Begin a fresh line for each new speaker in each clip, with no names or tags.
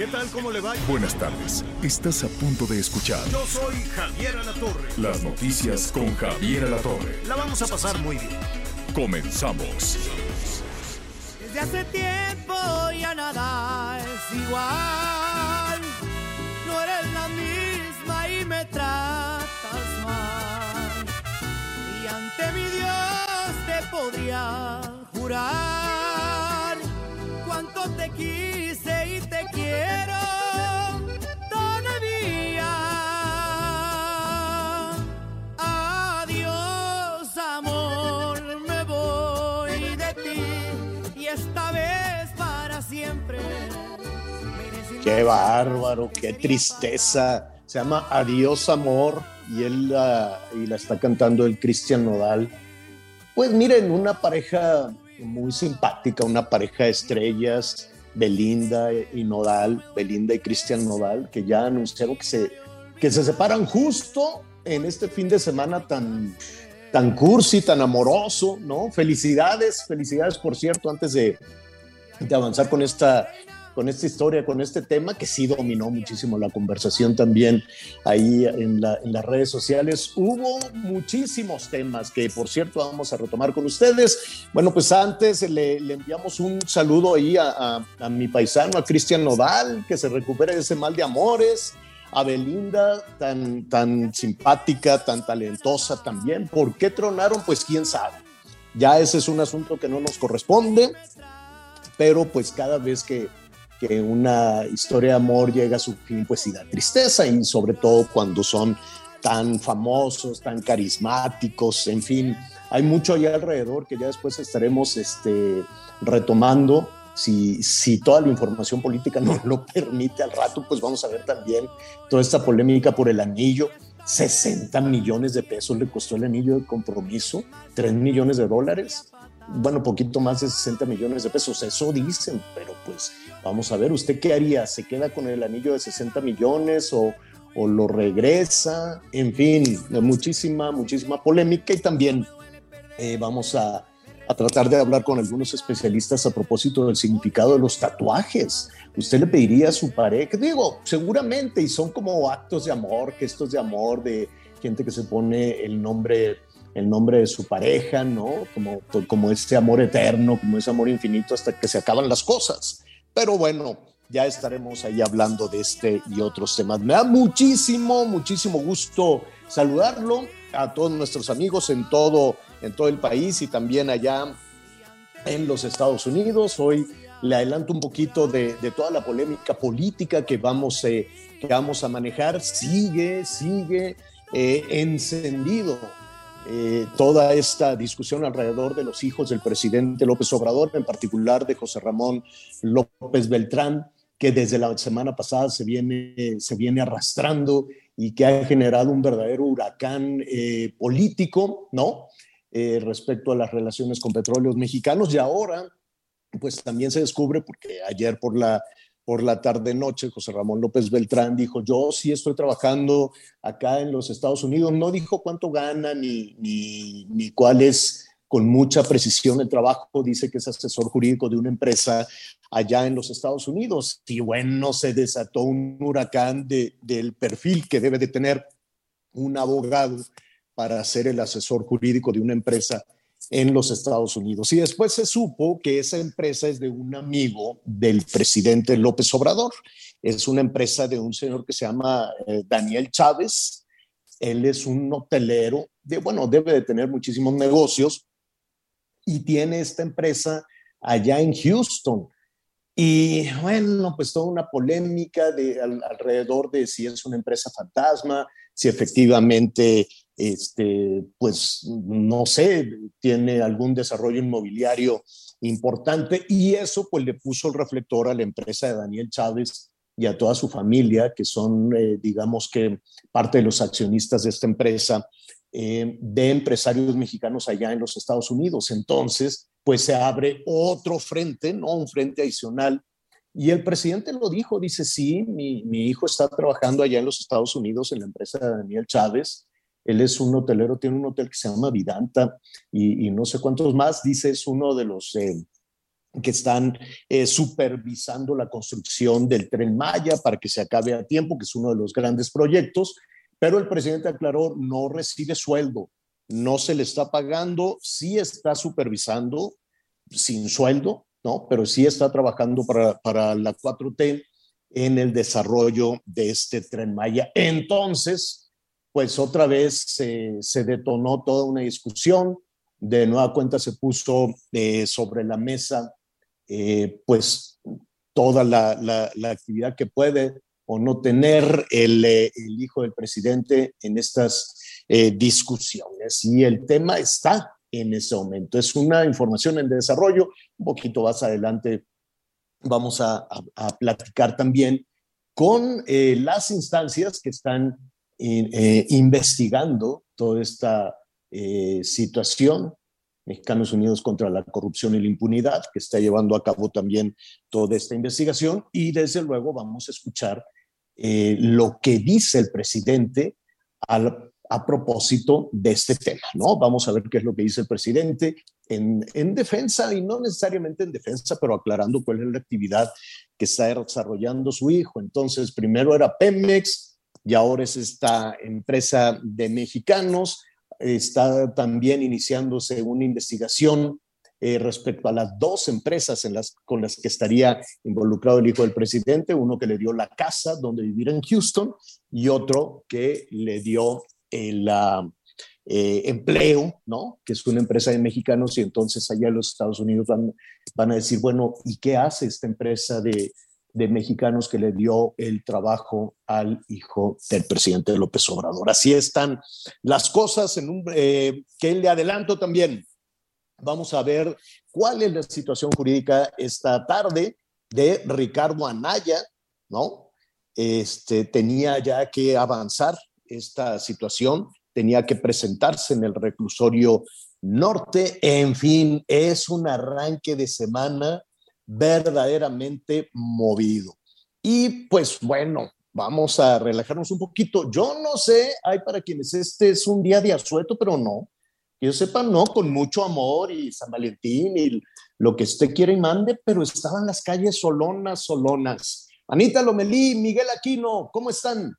¿Qué tal? ¿Cómo le va?
Buenas tardes. Estás a punto de escuchar
Yo soy Javier Alatorre.
las noticias con Javier Alatorre.
La vamos a pasar muy bien.
Comenzamos.
Desde hace tiempo ya nada es igual. No eres la misma y me tratas mal. Y ante mi Dios te podría jurar quiero todavía. Adiós, amor, me voy de ti y esta vez para siempre.
Qué bárbaro, qué tristeza. Se llama Adiós Amor y él y la está cantando el Cristian Nodal. Pues miren, una pareja muy simpática, una pareja de estrellas, Belinda y Nodal, Belinda y Cristian Nodal, que ya anunciaron que se, que se separan justo en este fin de semana tan, tan cursi, tan amoroso, ¿no? Felicidades, felicidades, por cierto, antes de, de avanzar con esta, con esta historia, con este tema que sí dominó muchísimo la conversación también ahí en, la- en las redes sociales. Hubo muchísimos temas que, por cierto, vamos a retomar con ustedes. Bueno, pues antes le, le enviamos un saludo ahí a, a- a mi paisano, a Cristian Nodal, que se recupere de ese mal de amores. A Belinda, tan, tan simpática, tan talentosa también. ¿Por qué tronaron? Pues quién sabe. Ya ese es un asunto que no nos corresponde pero pues cada vez que, que una historia de amor llega a su fin, pues sí da tristeza y sobre todo cuando son tan famosos, tan carismáticos, en fin, hay mucho allá alrededor que ya después estaremos este, retomando. Si, si toda la información política nos lo permite al rato, pues vamos a ver también toda esta polémica por el anillo. 60 millones de pesos le costó el anillo de compromiso, 3 millones de dólares bueno, poquito más de 60 millones de pesos, eso dicen, pero pues vamos a ver, ¿usted qué haría? ¿Se queda con el anillo de 60 millones o, o lo regresa? En fin, muchísima, muchísima polémica y también eh, vamos a, a tratar de hablar con algunos especialistas a propósito del significado de los tatuajes. ¿Usted le pediría a su pareja? Digo, seguramente, y son como actos de amor, gestos de amor de gente que se pone el nombre el nombre de su pareja, ¿no? Como, como este amor eterno, como ese amor infinito hasta que se acaban las cosas. Pero bueno, ya estaremos ahí hablando de este y otros temas. Me da muchísimo, muchísimo gusto saludarlo a todos nuestros amigos en todo, en todo el país y también allá en los Estados Unidos. Hoy le adelanto un poquito de, toda la polémica política que vamos, eh, que vamos a manejar. Sigue, sigue eh, encendido eh, toda esta discusión alrededor de los hijos del presidente López Obrador, en particular de José Ramón López Beltrán, que desde la semana pasada se viene, se viene arrastrando y que ha generado un verdadero huracán eh, político, ¿no? Eh, respecto a las relaciones con petróleos mexicanos y ahora, pues también se descubre, porque ayer por la por la tarde-noche, José Ramón López Beltrán dijo, yo sí estoy trabajando acá en los Estados Unidos. No dijo cuánto gana ni, ni, cuál es con mucha precisión el trabajo. Dice que es asesor jurídico de una empresa allá en los Estados Unidos. Y bueno, se desató un huracán de, del perfil que debe de tener un abogado para ser el asesor jurídico de una empresa en los Estados Unidos. Y después se supo que esa empresa es de un amigo del presidente López Obrador. Es una empresa de un señor que se llama eh, Daniel Chávez. Él es un hotelero, de, bueno, debe de tener muchísimos negocios y tiene esta empresa allá en Houston. Y bueno, pues toda una polémica de, al, alrededor de si es una empresa fantasma, si efectivamente este, pues no sé, tiene algún desarrollo inmobiliario importante y eso pues le puso el reflector a la empresa de Daniel Chávez y a toda su familia, que son, eh, digamos que, parte de los accionistas de esta empresa, eh, de empresarios mexicanos allá en los Estados Unidos. Entonces, pues se abre otro frente, ¿no? Un frente adicional. Y el presidente lo dijo, dice, sí, mi, mi hijo está trabajando allá en los Estados Unidos en la empresa de Daniel Chávez. Él es un hotelero, tiene un hotel que se llama Vidanta y, no sé cuántos más. Dice, es uno de los eh, que están eh, supervisando la construcción del tren Maya para que se acabe a tiempo, que es uno de los grandes proyectos. Pero el presidente aclaró, no recibe sueldo, no se le está pagando, sí está supervisando sin sueldo, ¿no? Pero sí está trabajando para, para la 4T en el desarrollo de este tren Maya. Entonces, pues otra vez se, detonó toda una discusión, de nueva cuenta se puso eh, sobre la mesa, eh, pues toda la, actividad que puede o no tener el, eh, hijo del presidente en estas discusiones. Y el tema está en ese momento. Es una información en desarrollo. Un poquito más adelante vamos a, platicar también con las instancias que están eh, investigando toda esta eh, situación. Mexicanos Unidos contra la Corrupción y la Impunidad, que está llevando a cabo también toda esta investigación. Y desde luego vamos a escuchar lo que dice el presidente a propósito de este tema, ¿no? Vamos a ver qué es lo que dice el presidente en, en, defensa y no necesariamente en defensa, pero aclarando cuál es la actividad que está desarrollando su hijo. Entonces, primero era Pemex y ahora es esta empresa de mexicanos. Está también iniciándose una investigación eh, respecto a las dos empresas con las que estaría involucrado el hijo del presidente, uno que le dio la casa donde vivir en Houston y otro que le dio el eh, empleo, ¿no? Que es una empresa de mexicanos y entonces allá en los Estados Unidos van, van a decir, bueno, ¿y qué hace esta empresa de, de mexicanos que le dio el trabajo al hijo del presidente López Obrador. Así están las cosas en un, eh, que le adelanto también. Vamos a ver cuál es la situación jurídica esta tarde de Ricardo Anaya, ¿no? Este tenía ya que avanzar esta situación, tenía que presentarse en el reclusorio norte. En fin, es un arranque de semana verdaderamente movido. Y pues bueno, vamos a relajarnos un poquito. Yo no sé, hay para quienes este es un día de asueto, pero no. Que yo sepa, no, con mucho amor y San Valentín y lo que usted quiere y mande, pero estaban las calles solonas, solonas. Anita Lomelí, Miguel Aquino, ¿cómo están?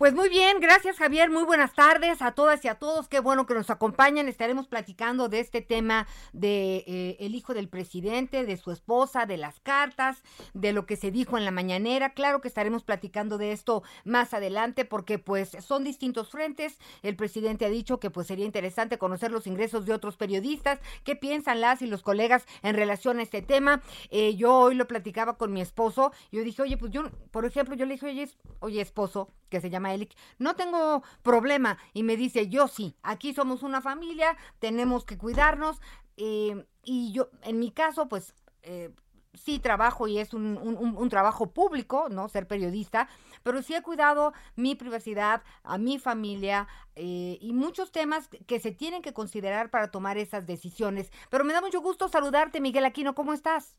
Pues muy bien, gracias Javier, muy buenas tardes a todas y a todos, qué bueno que nos acompañan, estaremos platicando de este tema de eh, el hijo del presidente, de su esposa, de las cartas, de lo que se dijo en la mañanera, claro que estaremos platicando de esto más adelante porque pues son distintos frentes, el presidente ha dicho que pues sería interesante conocer los ingresos de otros periodistas, qué piensan las y los colegas en relación a este tema, eh, yo hoy lo platicaba con mi esposo, yo dije, oye, pues yo, por ejemplo, yo le dije, oye, oye esposo, que se llama no tengo problema. Y me dice, yo sí, aquí somos una familia, tenemos que cuidarnos. Eh, y yo, en mi caso, pues... Eh, sí trabajo y es un, trabajo público, ¿no? Ser periodista, pero sí he cuidado mi privacidad, a mi familia eh, y muchos temas que se tienen que considerar para tomar esas decisiones. Pero me da mucho gusto saludarte, Miguel Aquino, ¿cómo estás?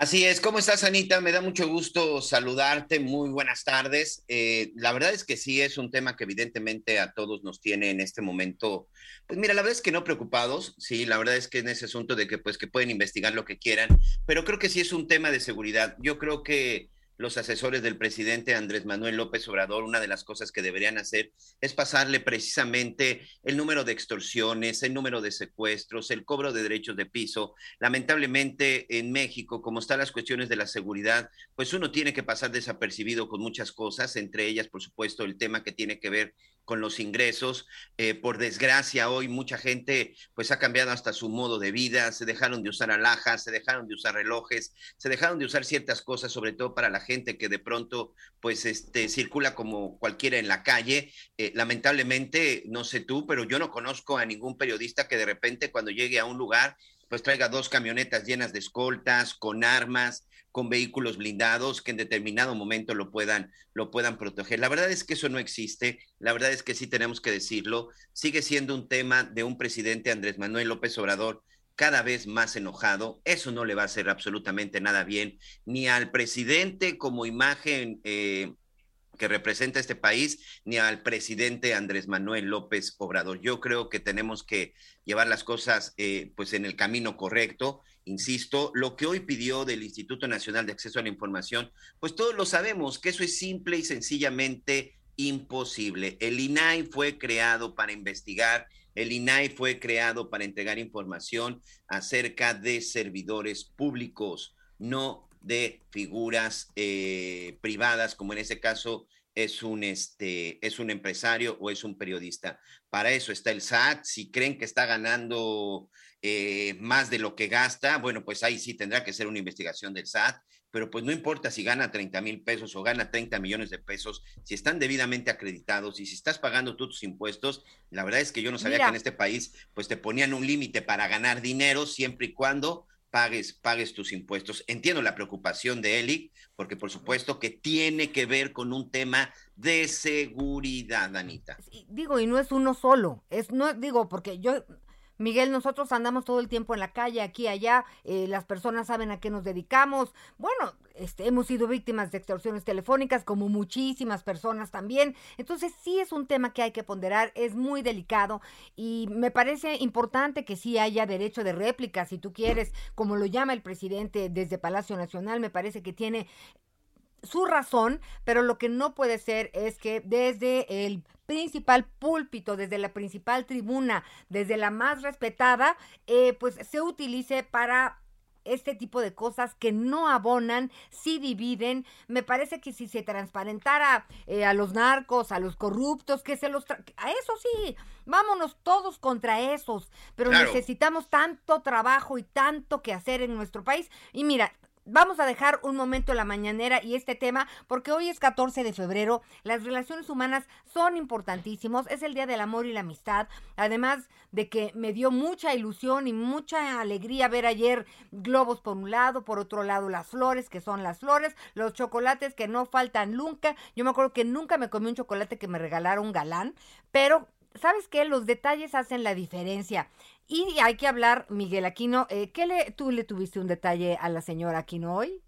Así es, ¿cómo estás, Anita? Me da mucho gusto saludarte, muy buenas tardes. Eh, la verdad es que sí es un tema que evidentemente a todos nos tiene en este momento, pues mira, la verdad es que no preocupados, sí, la verdad es que en ese asunto de que pues que pueden investigar lo que quieran, pero creo que sí es un tema de seguridad. Yo creo que los asesores del presidente Andrés Manuel López Obrador, una de las cosas que deberían hacer es pasarle precisamente el número de extorsiones, el número de secuestros, el cobro de derechos de piso. Lamentablemente en México, como están las cuestiones de la seguridad, pues uno tiene que pasar desapercibido con muchas cosas, entre ellas, por supuesto, el tema que tiene que ver con los ingresos. Eh, por desgracia, hoy mucha gente pues ha cambiado hasta su modo de vida, se dejaron de usar alhajas, se dejaron de usar relojes, se dejaron de usar ciertas cosas, sobre todo para la gente que de pronto pues este, circula como cualquiera en la calle. Eh, lamentablemente, no sé tú, pero yo no conozco a ningún periodista que de repente cuando llegue a un lugar pues traiga dos camionetas llenas de escoltas, con armas, con vehículos blindados que en determinado momento lo puedan, lo puedan proteger. La verdad es que eso no existe, la verdad es que sí tenemos que decirlo, sigue siendo un tema de un presidente Andrés Manuel López Obrador cada vez más enojado, eso no le va a hacer absolutamente nada bien, ni al presidente como imagen eh, que representa este país, ni al presidente Andrés Manuel López Obrador. Yo creo que tenemos que llevar las cosas eh, pues en el camino correcto Insisto, lo que hoy pidió del Instituto Nacional de Acceso a la Información, pues todos lo sabemos, que eso es simple y sencillamente imposible. El INAI fue creado para investigar, el INAI fue creado para entregar información acerca de servidores públicos, no de figuras eh, privadas, como en ese caso es un, este, es un empresario o es un periodista. Para eso está el SAT. Si creen que está ganando eh, más de lo que gasta, bueno, pues ahí sí tendrá que ser una investigación del SAT, pero pues no importa si gana 30 mil pesos o gana 30 millones de pesos, si están debidamente acreditados y si estás pagando tú tus impuestos, la verdad es que yo no sabía que en este país pues te ponían un límite para ganar dinero siempre y cuando pagues, pagues tus impuestos. Entiendo la preocupación de Eli, porque por supuesto que tiene que ver con un tema de seguridad, Anita.
Digo, y no es uno solo, es no digo, porque yo Miguel, nosotros andamos todo el tiempo en la calle, aquí, allá, eh, las personas saben a qué nos dedicamos. Bueno, este, hemos sido víctimas de extorsiones telefónicas, como muchísimas personas también. Entonces, sí es un tema que hay que ponderar, es muy delicado y me parece importante que sí haya derecho de réplica, si tú quieres, como lo llama el presidente desde Palacio Nacional, me parece que tiene su razón, pero lo que no puede ser es que desde el principal púlpito, desde la principal tribuna, desde la más respetada, eh, pues se utilice para este tipo de cosas que no abonan, sí dividen. Me parece que si se transparentara eh, a los narcos, a los corruptos, que se los... a eso sí, vámonos todos contra esos, pero necesitamos tanto trabajo y tanto que hacer en nuestro país. Y mira, Vamos a dejar un momento la mañanera y este tema porque hoy es 14 de febrero, las relaciones humanas son importantísimos, es el Día del Amor y la Amistad, además de que me dio mucha ilusión y mucha alegría ver ayer globos por un lado, por otro lado las flores, que son las flores, los chocolates que no faltan nunca, yo me acuerdo que nunca me comí un chocolate que me regalara un galán, pero ¿sabes qué? Los detalles hacen la diferencia. Y hay que hablar, Miguel Aquino, eh, ¿qué le, tú le tuviste un detalle a la señora Aquino hoy?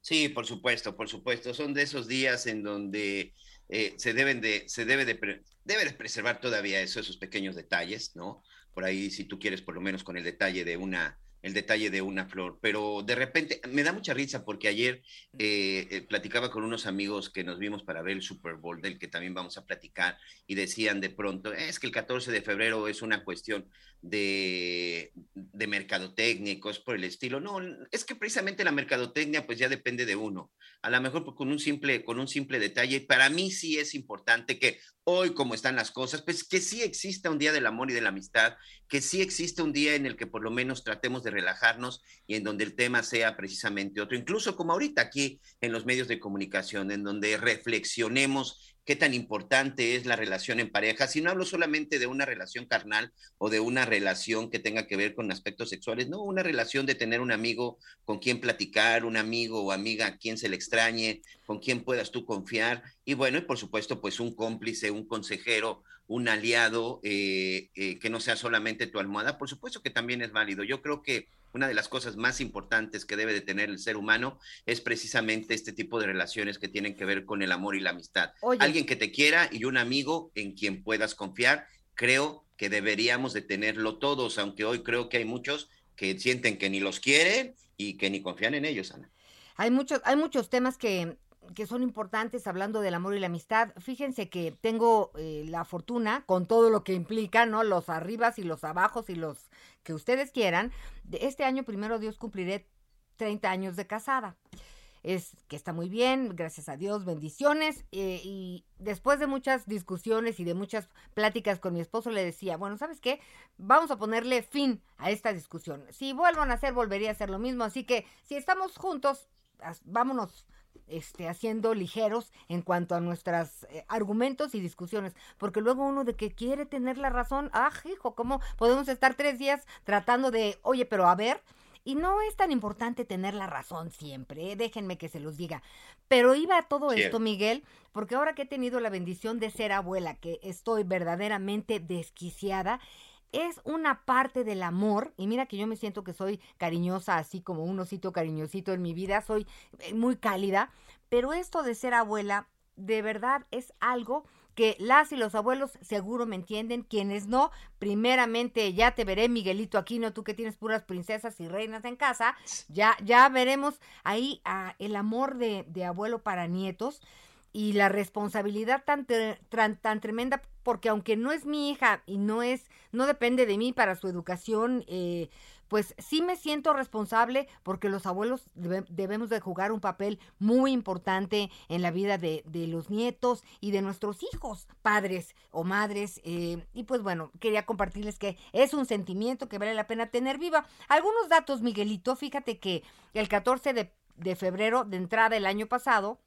Sí, por supuesto, por supuesto. Son de esos días en donde eh, se deben de, se debe de, debe de preservar todavía eso, esos pequeños detalles, ¿no? Por ahí, si tú quieres, por lo menos con el detalle de una, el detalle de una flor, pero de repente me da mucha risa porque ayer eh, eh, platicaba con unos amigos que nos vimos para ver el Super Bowl, del que también vamos a platicar, y decían de pronto, es que el 14 de febrero es una cuestión de, de mercadotecnia por el estilo. No, es que precisamente la mercadotecnia pues ya depende de uno. A lo mejor con un simple, con un simple detalle, para mí sí es importante que hoy como están las cosas, pues que sí exista un día del amor y de la amistad, que sí existe un día en el que por lo menos tratemos de relajarnos y en donde el tema sea precisamente otro, incluso como ahorita aquí en los medios de comunicación, en donde reflexionemos qué tan importante es la relación en pareja, si no hablo solamente de una relación carnal o de una relación que tenga que ver con aspectos sexuales, no, una relación de tener un amigo con quien platicar, un amigo o amiga a quien se le extrañe, con quien puedas tú confiar, y bueno, y por supuesto, pues un cómplice, un consejero, un aliado eh, eh, que no sea solamente tu almohada, por supuesto que también es válido. Yo creo que una de las cosas más importantes que debe de tener el ser humano es precisamente este tipo de relaciones que tienen que ver con el amor y la amistad. Alguien que te quiera y un amigo en quien puedas confiar, creo que deberíamos de tenerlo todos, aunque hoy creo que hay muchos que sienten que ni los quieren y que ni confían en ellos, Ana.
Hay muchos, hay muchos temas que que son importantes hablando del amor y la amistad. Fíjense que tengo eh, la fortuna, con todo lo que implica, ¿no? Los arribas y los abajos y los que ustedes quieran. Este año, primero Dios, cumpliré 30 años de casada. es que está muy bien, gracias a Dios, bendiciones. eh, y después de muchas discusiones y de muchas pláticas con mi esposo, le decía, bueno, ¿sabes qué? Vamos a ponerle fin a esta discusión. Si vuelvan a hacer, volvería a hacer lo mismo. Así que si estamos juntos, vámonos este, haciendo ligeros en cuanto a nuestros argumentos y discusiones, porque luego uno de que quiere tener la razón, ah, hijo, ¿cómo podemos estar tres días tratando de, oye, pero a ver, y no es tan importante tener la razón siempre, ¿eh? déjenme que se los diga. Pero iba a todo
Cierto.
esto, Miguel, porque ahora que he tenido la bendición de ser abuela, que estoy verdaderamente desquiciada, es una parte del amor, y mira que yo me siento que soy cariñosa, así como un osito cariñosito en mi vida, soy eh, muy cálida, pero esto de ser abuela, de verdad es algo que las y los abuelos seguro me entienden, quienes no, primeramente ya te veré, Miguelito Aquino, tú que tienes puras princesas y reinas en casa, ya, ya veremos ahí ah, el amor de, de abuelo para nietos y la responsabilidad tan, tan tremenda, porque aunque no es mi hija y no es, no depende de mí para su educación, eh, pues sí me siento responsable porque los abuelos debe- debemos de jugar un papel muy importante en la vida de, de los nietos y de nuestros hijos, padres o madres. eh, y pues bueno, quería compartirles que es un sentimiento que vale la pena tener viva. Algunos datos, Miguelito, fíjate que el 14 de, de febrero de entrada el año pasado,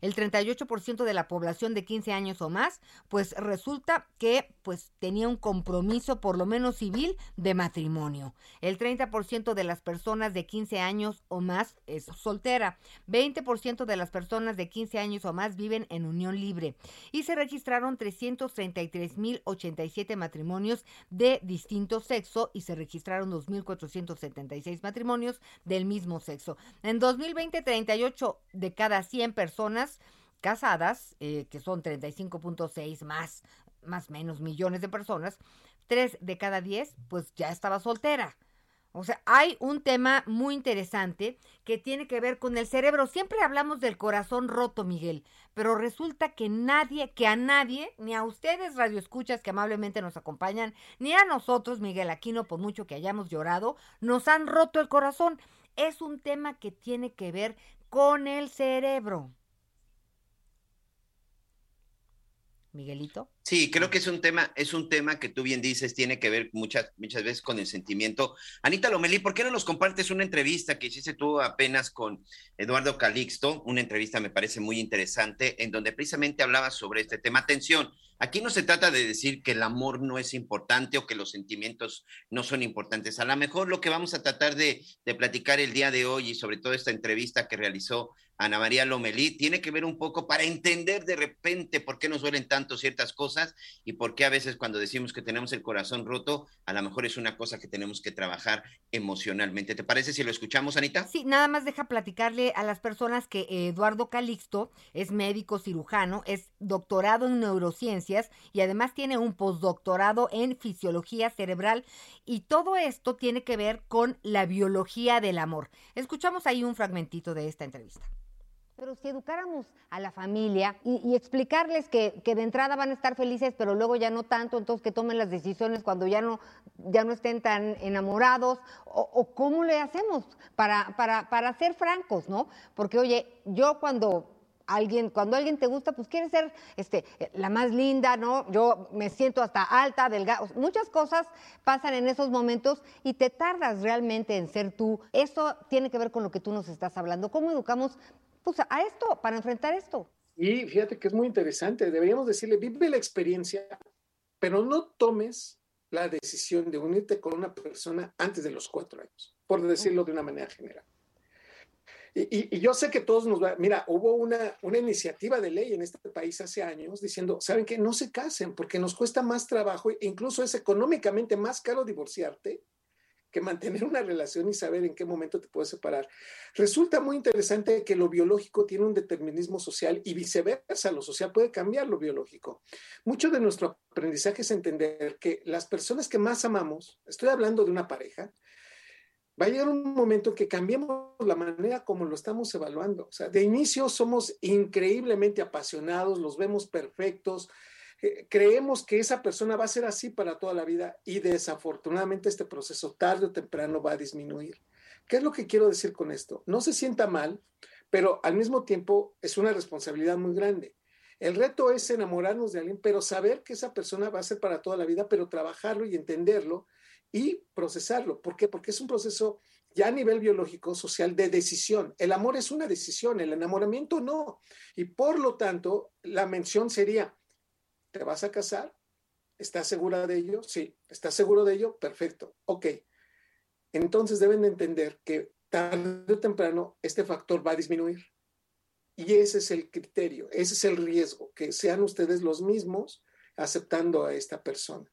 el 38% de la población de 15 años o más, pues resulta que pues tenía un compromiso por lo menos civil de matrimonio. El 30% de las personas de 15 años o más es soltera. 20% de las personas de 15 años o más viven en unión libre. Y se registraron 333.087 matrimonios de distinto sexo y se registraron 2.476 matrimonios del mismo sexo. En 2020, 38 de cada 100 personas casadas, eh, que son 35.6 más, más menos millones de personas, 3 de cada 10, pues ya estaba soltera. O sea, hay un tema muy interesante que tiene que ver con el cerebro. Siempre hablamos del corazón roto, Miguel, pero resulta que nadie, que a nadie, ni a ustedes radioescuchas que amablemente nos acompañan, ni a nosotros, Miguel Aquino, por mucho que hayamos llorado, nos han roto el corazón. Es un tema que tiene que ver con el cerebro. Miguelito.
Sí, creo que es un tema, es un tema que tú bien dices, tiene que ver muchas, muchas veces con el sentimiento. Anita Lomelí, ¿por qué no nos compartes una entrevista que hiciste tú apenas con Eduardo Calixto? Una entrevista me parece muy interesante, en donde precisamente hablabas sobre este tema. Atención, aquí no se trata de decir que el amor no es importante o que los sentimientos no son importantes. A lo mejor lo que vamos a tratar de, de platicar el día de hoy y sobre todo esta entrevista que realizó Ana María Lomelí, tiene que ver un poco para entender de repente por qué nos duelen tanto ciertas cosas y por qué a veces cuando decimos que tenemos el corazón roto, a lo mejor es una cosa que tenemos que trabajar emocionalmente. ¿Te parece si lo escuchamos, Anita?
Sí, nada más deja platicarle a las personas que Eduardo Calixto es médico cirujano, es doctorado en neurociencias y además tiene un postdoctorado en fisiología cerebral y todo esto tiene que ver con la biología del amor. Escuchamos ahí un fragmentito de esta entrevista. Pero si educáramos a la familia y, explicarles que, que, de entrada van a estar felices, pero luego ya no tanto, entonces que tomen las decisiones cuando ya no, ya no estén tan enamorados, o, o cómo le hacemos para, para, para ser francos, ¿no? Porque, oye, yo cuando alguien, cuando alguien te gusta, pues quieres ser este, la más linda, ¿no? Yo me siento hasta alta, delgada. Muchas cosas pasan en esos momentos y te tardas realmente en ser tú. Eso tiene que ver con lo que tú nos estás hablando. ¿Cómo educamos pues, a esto, para enfrentar esto?
Y fíjate que es muy interesante. Deberíamos decirle, vive la experiencia, pero no tomes la decisión de unirte con una persona antes de los cuatro años, por decirlo de una manera general. Y, y, y, yo sé que todos nos va, mira, hubo una, una iniciativa de ley en este país hace años diciendo, ¿saben qué? No se casen porque nos cuesta más trabajo, e incluso es económicamente más caro divorciarte que mantener una relación y saber en qué momento te puedes separar. Resulta muy interesante que lo biológico tiene un determinismo social y viceversa, lo social puede cambiar lo biológico. Mucho de nuestro aprendizaje es entender que las personas que más amamos, estoy hablando de una pareja, va a llegar un momento en que cambiemos la manera como lo estamos evaluando. O sea, de inicio somos increíblemente apasionados, los vemos perfectos, creemos que esa persona va a ser así para toda la vida y desafortunadamente este proceso tarde o temprano va a disminuir. ¿Qué es lo que quiero decir con esto? No se sienta mal, pero al mismo tiempo es una responsabilidad muy grande. El reto es enamorarnos de alguien, pero saber que esa persona va a ser para toda la vida, pero trabajarlo y entenderlo y procesarlo. ¿Por qué? Porque es un proceso ya a nivel biológico, social, de decisión. El amor es una decisión, el enamoramiento no. Y por lo tanto, la mención sería, ¿te vas a casar? ¿Estás segura de ello? Sí. ¿Estás seguro de ello? Perfecto. Ok. Entonces deben de entender que tarde o temprano este factor va a disminuir. Y ese es el criterio, ese es el riesgo, que sean ustedes los mismos aceptando a esta persona.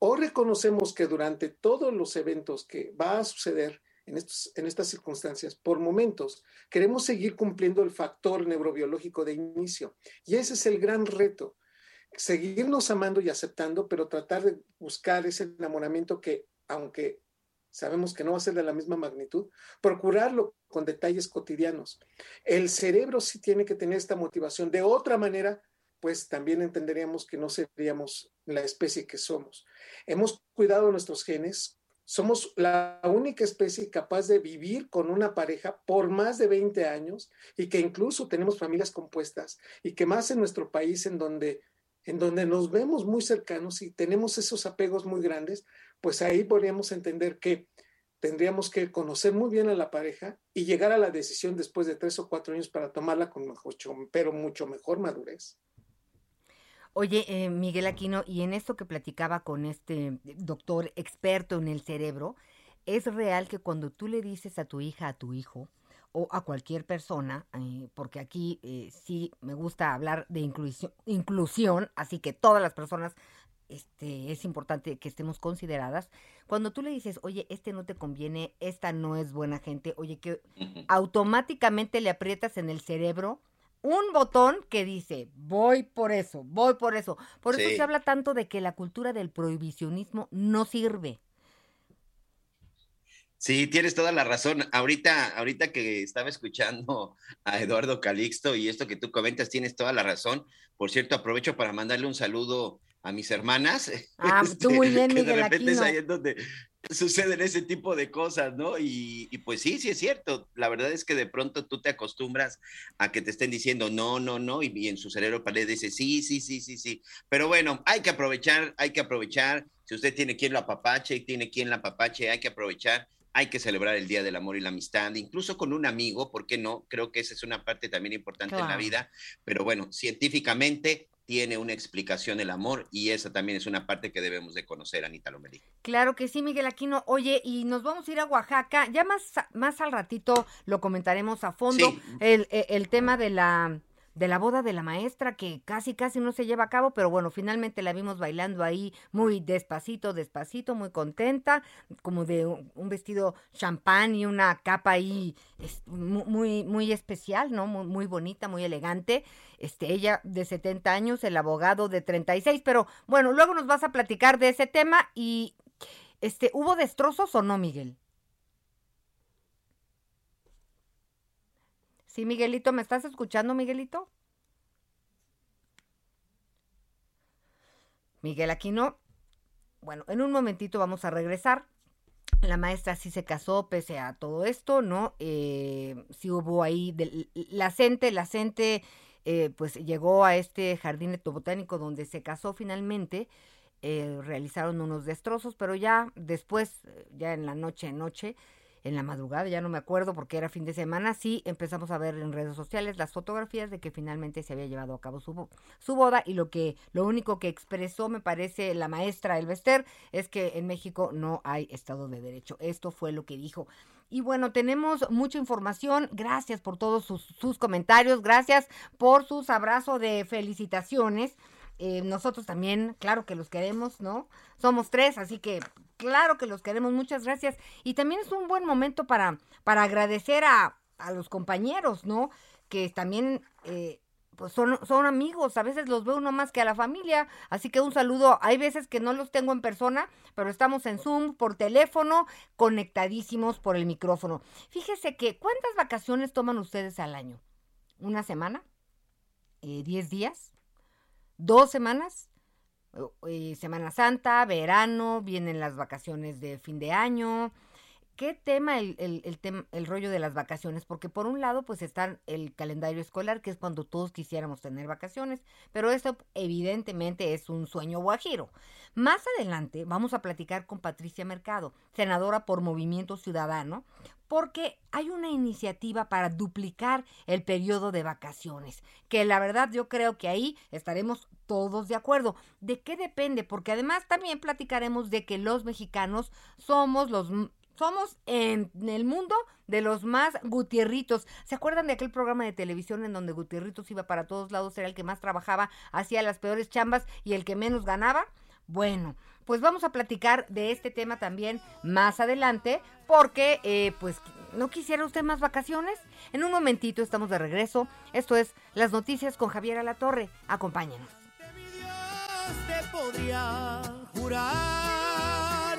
O reconocemos que durante todos los eventos que va a suceder en, estos, en estas circunstancias, por momentos, queremos seguir cumpliendo el factor neurobiológico de inicio. Y ese es el gran reto, seguirnos amando y aceptando, pero tratar de buscar ese enamoramiento que, aunque sabemos que no va a ser de la misma magnitud, procurarlo con detalles cotidianos. El cerebro sí tiene que tener esta motivación. De otra manera, pues también entenderíamos que no seríamos la especie que somos. Hemos cuidado nuestros genes, somos la única especie capaz de vivir con una pareja por más de 20 años y que incluso tenemos familias compuestas y que más en nuestro país en donde en donde nos vemos muy cercanos y tenemos esos apegos muy grandes, pues ahí podríamos entender que tendríamos que conocer muy bien a la pareja y llegar a la decisión después de tres o cuatro años para tomarla con mucho, pero mucho mejor madurez.
Oye, eh, Miguel Aquino, y en esto que platicaba con este doctor experto en el cerebro, ¿es real que cuando tú le dices a tu hija, a tu hijo, o a cualquier persona, eh, porque aquí eh, sí me gusta hablar de inclusión, inclusión, así que todas las personas este, es importante que estemos consideradas. Cuando tú le dices, oye, este no te conviene, esta no es buena gente, oye, que automáticamente le aprietas en el cerebro un botón que dice, voy por eso, voy por eso. Por eso se habla tanto de que la cultura del prohibicionismo no sirve.
Sí, tienes toda la razón. Ahorita, ahorita que estaba escuchando a Eduardo Calixto y esto que tú comentas, tienes toda la razón. Por cierto, aprovecho para mandarle un saludo a mis hermanas.
Ah, tú muy bien,
que
Miguel
de repente
Aquino.
es ahí en donde suceden ese tipo de cosas, ¿no? Y, y, pues sí, sí es cierto. La verdad es que de pronto tú te acostumbras a que te estén diciendo no, no, no, y, y en su cerebro parece dice sí, sí, sí, sí, sí. Pero bueno, hay que aprovechar, hay que aprovechar. Si usted tiene quien lo apapache y tiene quien la apapache, hay que aprovechar hay que celebrar el Día del Amor y la Amistad, incluso con un amigo, ¿por qué no? Creo que esa es una parte también importante claro. en la vida, pero bueno, científicamente tiene una explicación el amor y esa también es una parte que debemos de conocer, Anita Lomelí.
Claro que sí, Miguel Aquino. Oye, y nos vamos a ir a Oaxaca, ya más, más al ratito lo comentaremos a fondo, sí. el, el tema de la de la boda de la maestra que casi casi no se lleva a cabo, pero bueno, finalmente la vimos bailando ahí muy despacito, despacito, muy contenta, como de un vestido champán y una capa ahí muy muy especial, ¿no? Muy, muy bonita, muy elegante. Este, ella de 70 años, el abogado de 36, pero bueno, luego nos vas a platicar de ese tema y este, ¿hubo destrozos o no, Miguel? Sí, Miguelito, ¿me estás escuchando, Miguelito? Miguel Aquino. Bueno, en un momentito vamos a regresar. La maestra sí se casó pese a todo esto, ¿no? Eh, sí hubo ahí, la CENTE, la CENTE, eh, pues llegó a este jardín botánico donde se casó finalmente. Eh, realizaron unos destrozos, pero ya después, ya en la noche, noche, en la madrugada, ya no me acuerdo porque era fin de semana, sí empezamos a ver en redes sociales las fotografías de que finalmente se había llevado a cabo su, su boda y lo que lo único que expresó me parece la maestra Elvester es que en México no hay Estado de Derecho. Esto fue lo que dijo. Y bueno, tenemos mucha información. Gracias por todos sus, sus comentarios. Gracias por sus abrazos de felicitaciones. Eh, nosotros también, claro que los queremos, ¿no? Somos tres, así que claro que los queremos, muchas gracias. Y también es un buen momento para, para agradecer a, a los compañeros, ¿no? Que también eh, pues son, son amigos, a veces los veo uno más que a la familia, así que un saludo, hay veces que no los tengo en persona, pero estamos en Zoom, por teléfono, conectadísimos por el micrófono. Fíjese que, ¿cuántas vacaciones toman ustedes al año? ¿Una semana? Eh, ¿Diez días? Dos semanas, eh, Semana Santa, verano, vienen las vacaciones de fin de año. ¿Qué tema el, el, el, el rollo de las vacaciones? Porque por un lado, pues está el calendario escolar, que es cuando todos quisiéramos tener vacaciones, pero esto evidentemente es un sueño guajiro. Más adelante vamos a platicar con Patricia Mercado, senadora por Movimiento Ciudadano, porque hay una iniciativa para duplicar el periodo de vacaciones, que la verdad yo creo que ahí estaremos todos de acuerdo. ¿De qué depende? Porque además también platicaremos de que los mexicanos somos los somos en el mundo de los más Gutierritos. ¿Se acuerdan de aquel programa de televisión en donde Gutierritos iba para todos lados, era el que más trabajaba, hacía las peores chambas y el que menos ganaba? Bueno, pues vamos a platicar de este tema también más adelante, porque eh, pues ¿no quisiera usted más vacaciones? En un momentito estamos de regreso. Esto es Las Noticias con Javier Alatorre. Acompáñenos.
te podría jurar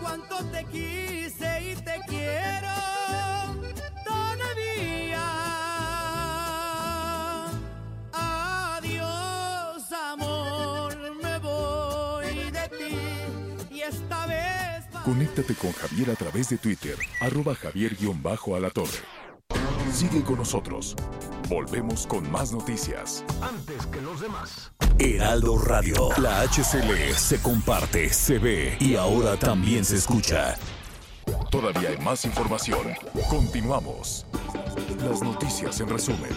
cuánto te quise y te quiero
Conéctate con Javier a través de Twitter, arroba javier-alatorre. Sigue con nosotros. Volvemos con más noticias.
Antes que los demás.
Heraldo Radio. La HCL se comparte, se ve y ahora también se escucha.
Todavía hay más información. Continuamos. Las noticias en resumen.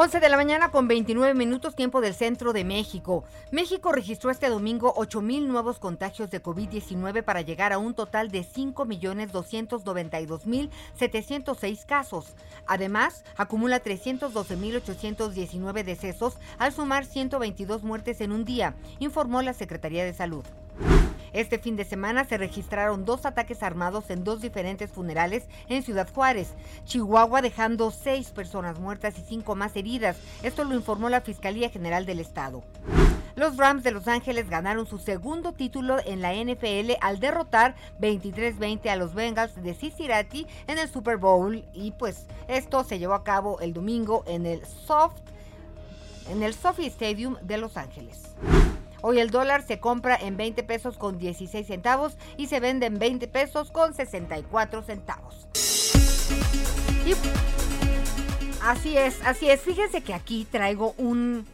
11 de la mañana con 29 minutos tiempo del centro de México. México registró este domingo 8.000 nuevos contagios de COVID-19 para llegar a un total de 5.292.706 casos. Además, acumula 312.819 decesos al sumar 122 muertes en un día, informó la Secretaría de Salud. Este fin de semana se registraron dos ataques armados en dos diferentes funerales en Ciudad Juárez, Chihuahua, dejando seis personas muertas y cinco más heridas. Esto lo informó la Fiscalía General del Estado. Los Rams de Los Ángeles ganaron su segundo título en la NFL al derrotar 23-20 a los Bengals de Cincinnati en el Super Bowl y pues esto se llevó a cabo el domingo en el Soft en el Stadium de Los Ángeles. Hoy el dólar se compra en 20 pesos con 16 centavos y se vende en 20 pesos con 64 centavos. Así es, así es. Fíjense que aquí traigo un,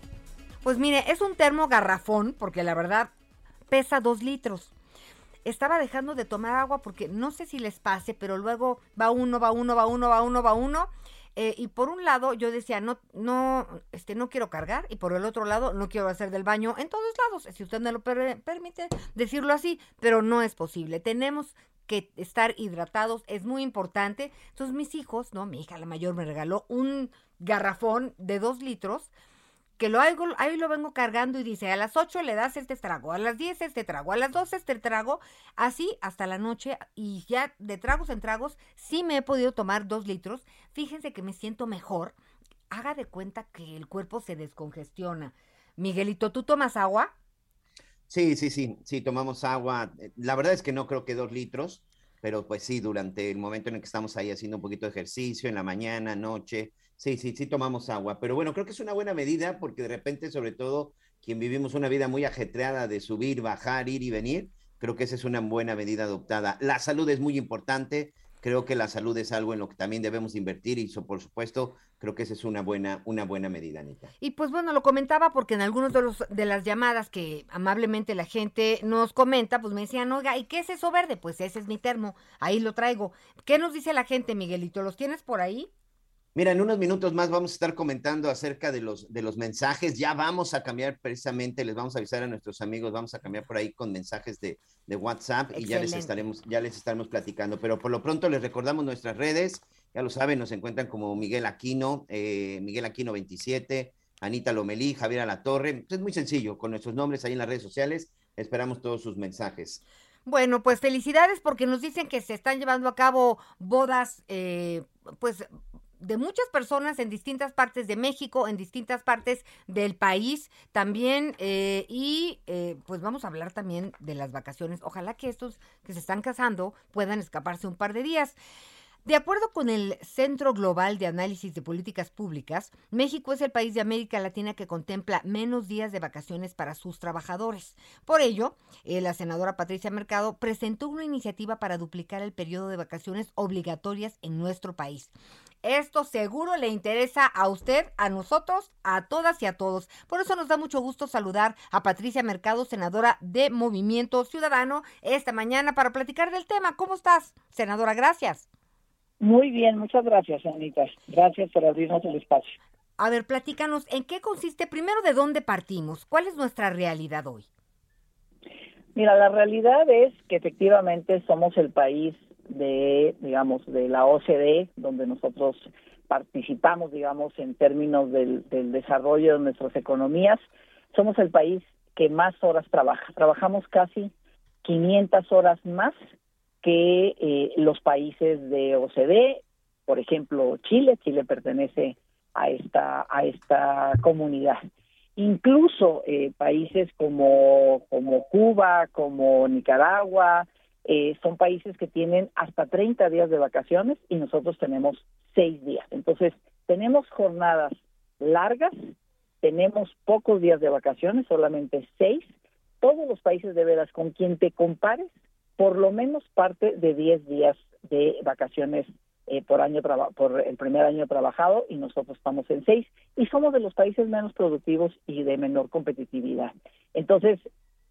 pues mire, es un termo garrafón porque la verdad pesa 2 litros. Estaba dejando de tomar agua porque no sé si les pase, pero luego va uno, va uno, va uno, va uno, va uno. Eh, y por un lado yo decía, no, no, este, no quiero cargar, y por el otro lado no quiero hacer del baño en todos lados, si usted me lo per- permite decirlo así, pero no es posible. Tenemos que estar hidratados, es muy importante. Entonces mis hijos, no, mi hija la mayor me regaló un garrafón de dos litros que lo hago, ahí lo vengo cargando y dice, a las 8 le das este trago, a las 10 este trago, a las 12 este trago, así hasta la noche y ya de tragos en tragos sí me he podido tomar dos litros. Fíjense que me siento mejor. Haga de cuenta que el cuerpo se descongestiona. Miguelito, ¿tú tomas agua?
Sí, sí, sí, sí, tomamos agua. La verdad es que no creo que dos litros, pero pues sí, durante el momento en el que estamos ahí haciendo un poquito de ejercicio, en la mañana, noche, sí, sí, sí tomamos agua. Pero bueno, creo que es una buena medida porque de repente, sobre todo, quien vivimos una vida muy ajetreada de subir, bajar, ir y venir, creo que esa es una buena medida adoptada. La salud es muy importante. Creo que la salud es algo en lo que también debemos invertir y por supuesto creo que esa es una buena, una buena medida, Anita.
Y pues bueno, lo comentaba porque en algunos de los de las llamadas que amablemente la gente nos comenta, pues me decían, oiga, ¿y qué es eso verde? Pues ese es mi termo, ahí lo traigo. ¿Qué nos dice la gente, Miguelito? ¿Los tienes por ahí?
Mira, en unos minutos más vamos a estar comentando acerca de los, de los mensajes. Ya vamos a cambiar precisamente, les vamos a avisar a nuestros amigos, vamos a cambiar por ahí con mensajes de, de WhatsApp y ya les estaremos, ya les estaremos platicando. Pero por lo pronto les recordamos nuestras redes, ya lo saben, nos encuentran como Miguel Aquino, eh, Miguel Aquino 27, Anita Lomelí, Javier Alatorre. Es muy sencillo, con nuestros nombres ahí en las redes sociales, esperamos todos sus mensajes.
Bueno, pues felicidades porque nos dicen que se están llevando a cabo bodas, eh, pues de muchas personas en distintas partes de México, en distintas partes del país también, eh, y eh, pues vamos a hablar también de las vacaciones. Ojalá que estos que se están casando puedan escaparse un par de días. De acuerdo con el Centro Global de Análisis de Políticas Públicas, México es el país de América Latina que contempla menos días de vacaciones para sus trabajadores. Por ello, eh, la senadora Patricia Mercado presentó una iniciativa para duplicar el periodo de vacaciones obligatorias en nuestro país. Esto seguro le interesa a usted, a nosotros, a todas y a todos. Por eso nos da mucho gusto saludar a Patricia Mercado, senadora de Movimiento Ciudadano, esta mañana para platicar del tema. ¿Cómo estás, senadora? Gracias.
Muy bien, muchas gracias, Anita. Gracias por abrirnos el espacio.
A ver, platícanos, ¿en qué consiste? Primero, ¿de dónde partimos? ¿Cuál es nuestra realidad hoy?
Mira, la realidad es que efectivamente somos el país de, digamos, de la OCDE, donde nosotros participamos, digamos, en términos del, del desarrollo de nuestras economías. Somos el país que más horas trabaja. Trabajamos casi 500 horas más que eh, los países de OCDE, por ejemplo Chile, Chile pertenece a esta a esta comunidad. Incluso eh, países como como Cuba, como Nicaragua, eh, son países que tienen hasta 30 días de vacaciones y nosotros tenemos 6 días. Entonces, tenemos jornadas largas, tenemos pocos días de vacaciones, solamente 6. Todos los países de veras con quien te compares por lo menos parte de 10 días de vacaciones eh, por año por el primer año trabajado y nosotros estamos en seis y somos de los países menos productivos y de menor competitividad. Entonces,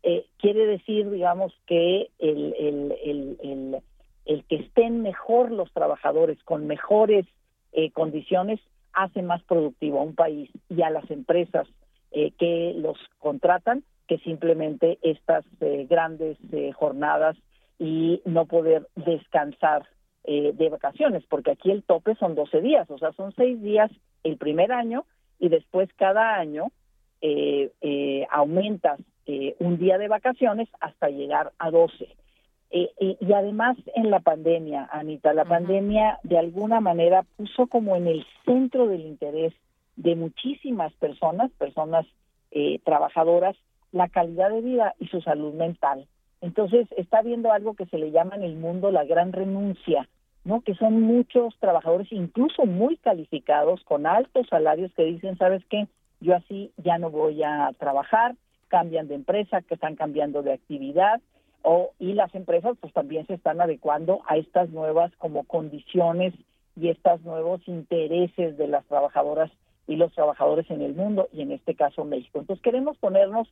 eh, quiere decir, digamos, que el, el, el, el, que estén mejor los trabajadores con mejores eh, condiciones hace más productivo a un país y a las empresas que los contratan que simplemente estas grandes jornadas y no poder descansar eh, de vacaciones, porque aquí el tope son 12 días, o sea, son seis días el primer año y después cada año eh, eh, aumentas un día de vacaciones hasta llegar a 12. y además en la pandemia, Anita, la pandemia de alguna manera puso como en el centro del interés de muchísimas personas, personas trabajadoras, la calidad de vida y su salud mental. Entonces está viendo algo que se le llama en el mundo la gran renuncia, ¿no? Que son muchos trabajadores, incluso muy calificados, con altos salarios, que dicen, ¿sabes qué? Yo así ya no voy a trabajar, cambian de empresa, que están cambiando de actividad, o, y las empresas pues también se están adecuando a estas nuevas como condiciones y estos nuevos intereses de las trabajadoras y los trabajadores en el mundo y en este caso México. Entonces queremos ponernos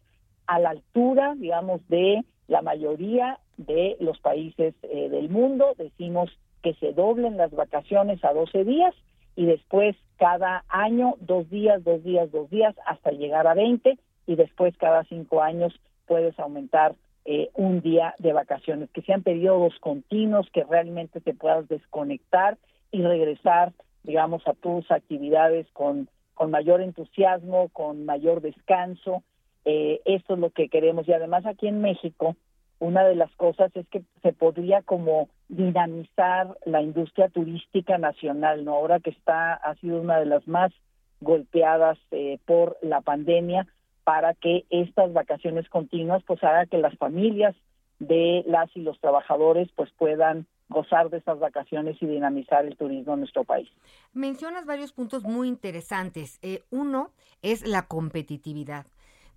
a la altura, digamos, de la mayoría de los países eh, del mundo. Decimos que se doblen las vacaciones a 12 días y después cada año dos días, dos días, dos días hasta llegar a 20 y después cada cinco años puedes aumentar eh, un día de vacaciones, que sean periodos continuos, que realmente te puedas desconectar y regresar, digamos, a tus actividades con, con mayor entusiasmo, con mayor descanso eh, esto es lo que queremos y además aquí en México una de las cosas es que se podría como dinamizar la industria turística nacional, ¿no? Ahora que está ha sido una de las más golpeadas eh, por la pandemia para que estas vacaciones continuas pues haga que las familias de las y los trabajadores pues puedan gozar de esas vacaciones y dinamizar el turismo en nuestro país.
Mencionas varios puntos muy interesantes. Eh, uno es la competitividad.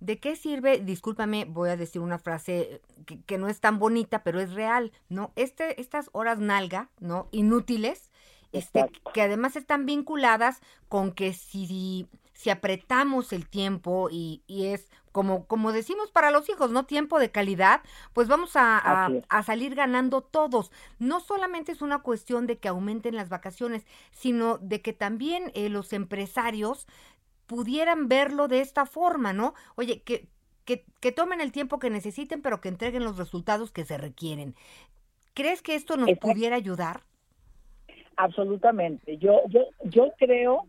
¿De qué sirve? Discúlpame, voy a decir una frase que, no es tan bonita, pero es real, ¿no? Este, estas horas nalga, ¿no? Inútiles, este, que además están vinculadas con que si, si apretamos el tiempo y, y es como, como decimos para los hijos, ¿no? Tiempo de calidad, pues vamos a, a, salir ganando todos. No solamente es una cuestión de que aumenten las vacaciones, sino de que también eh, los empresarios pudieran verlo de esta forma, ¿no? Oye, que, que, tomen el tiempo que necesiten, pero que entreguen los resultados que se requieren. ¿Crees que esto nos pudiera ayudar?
Absolutamente. Yo, yo, yo creo,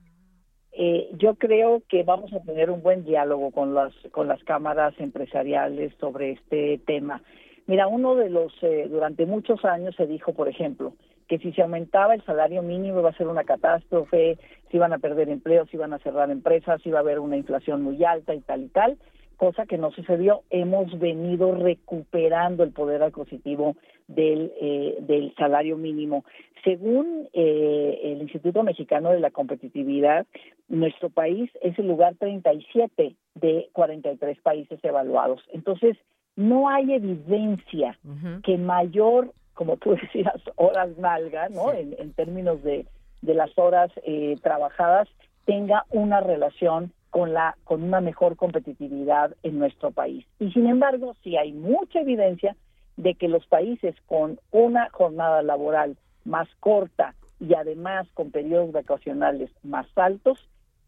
eh, yo creo que vamos a tener un buen diálogo con las, con las cámaras empresariales sobre este tema. Mira, uno de los, eh, durante muchos años se dijo, por ejemplo, que si se aumentaba el salario mínimo iba a ser una catástrofe, si iban a perder empleos, si iban a cerrar empresas, si iba a haber una inflación muy alta y tal y tal. cosa que no sucedió. Hemos venido recuperando el poder adquisitivo del, eh, del salario mínimo. Según eh, el Instituto Mexicano de la Competitividad, nuestro país es el lugar 37 de 43 países evaluados. Entonces, no hay evidencia que mayor, como tú decías, horas nalga, ¿no? En, en, términos de, de las horas eh, trabajadas, tenga una relación con la con una mejor competitividad en nuestro país. Y sin embargo, sí hay mucha evidencia de que los países con una jornada laboral más corta y además con periodos vacacionales más altos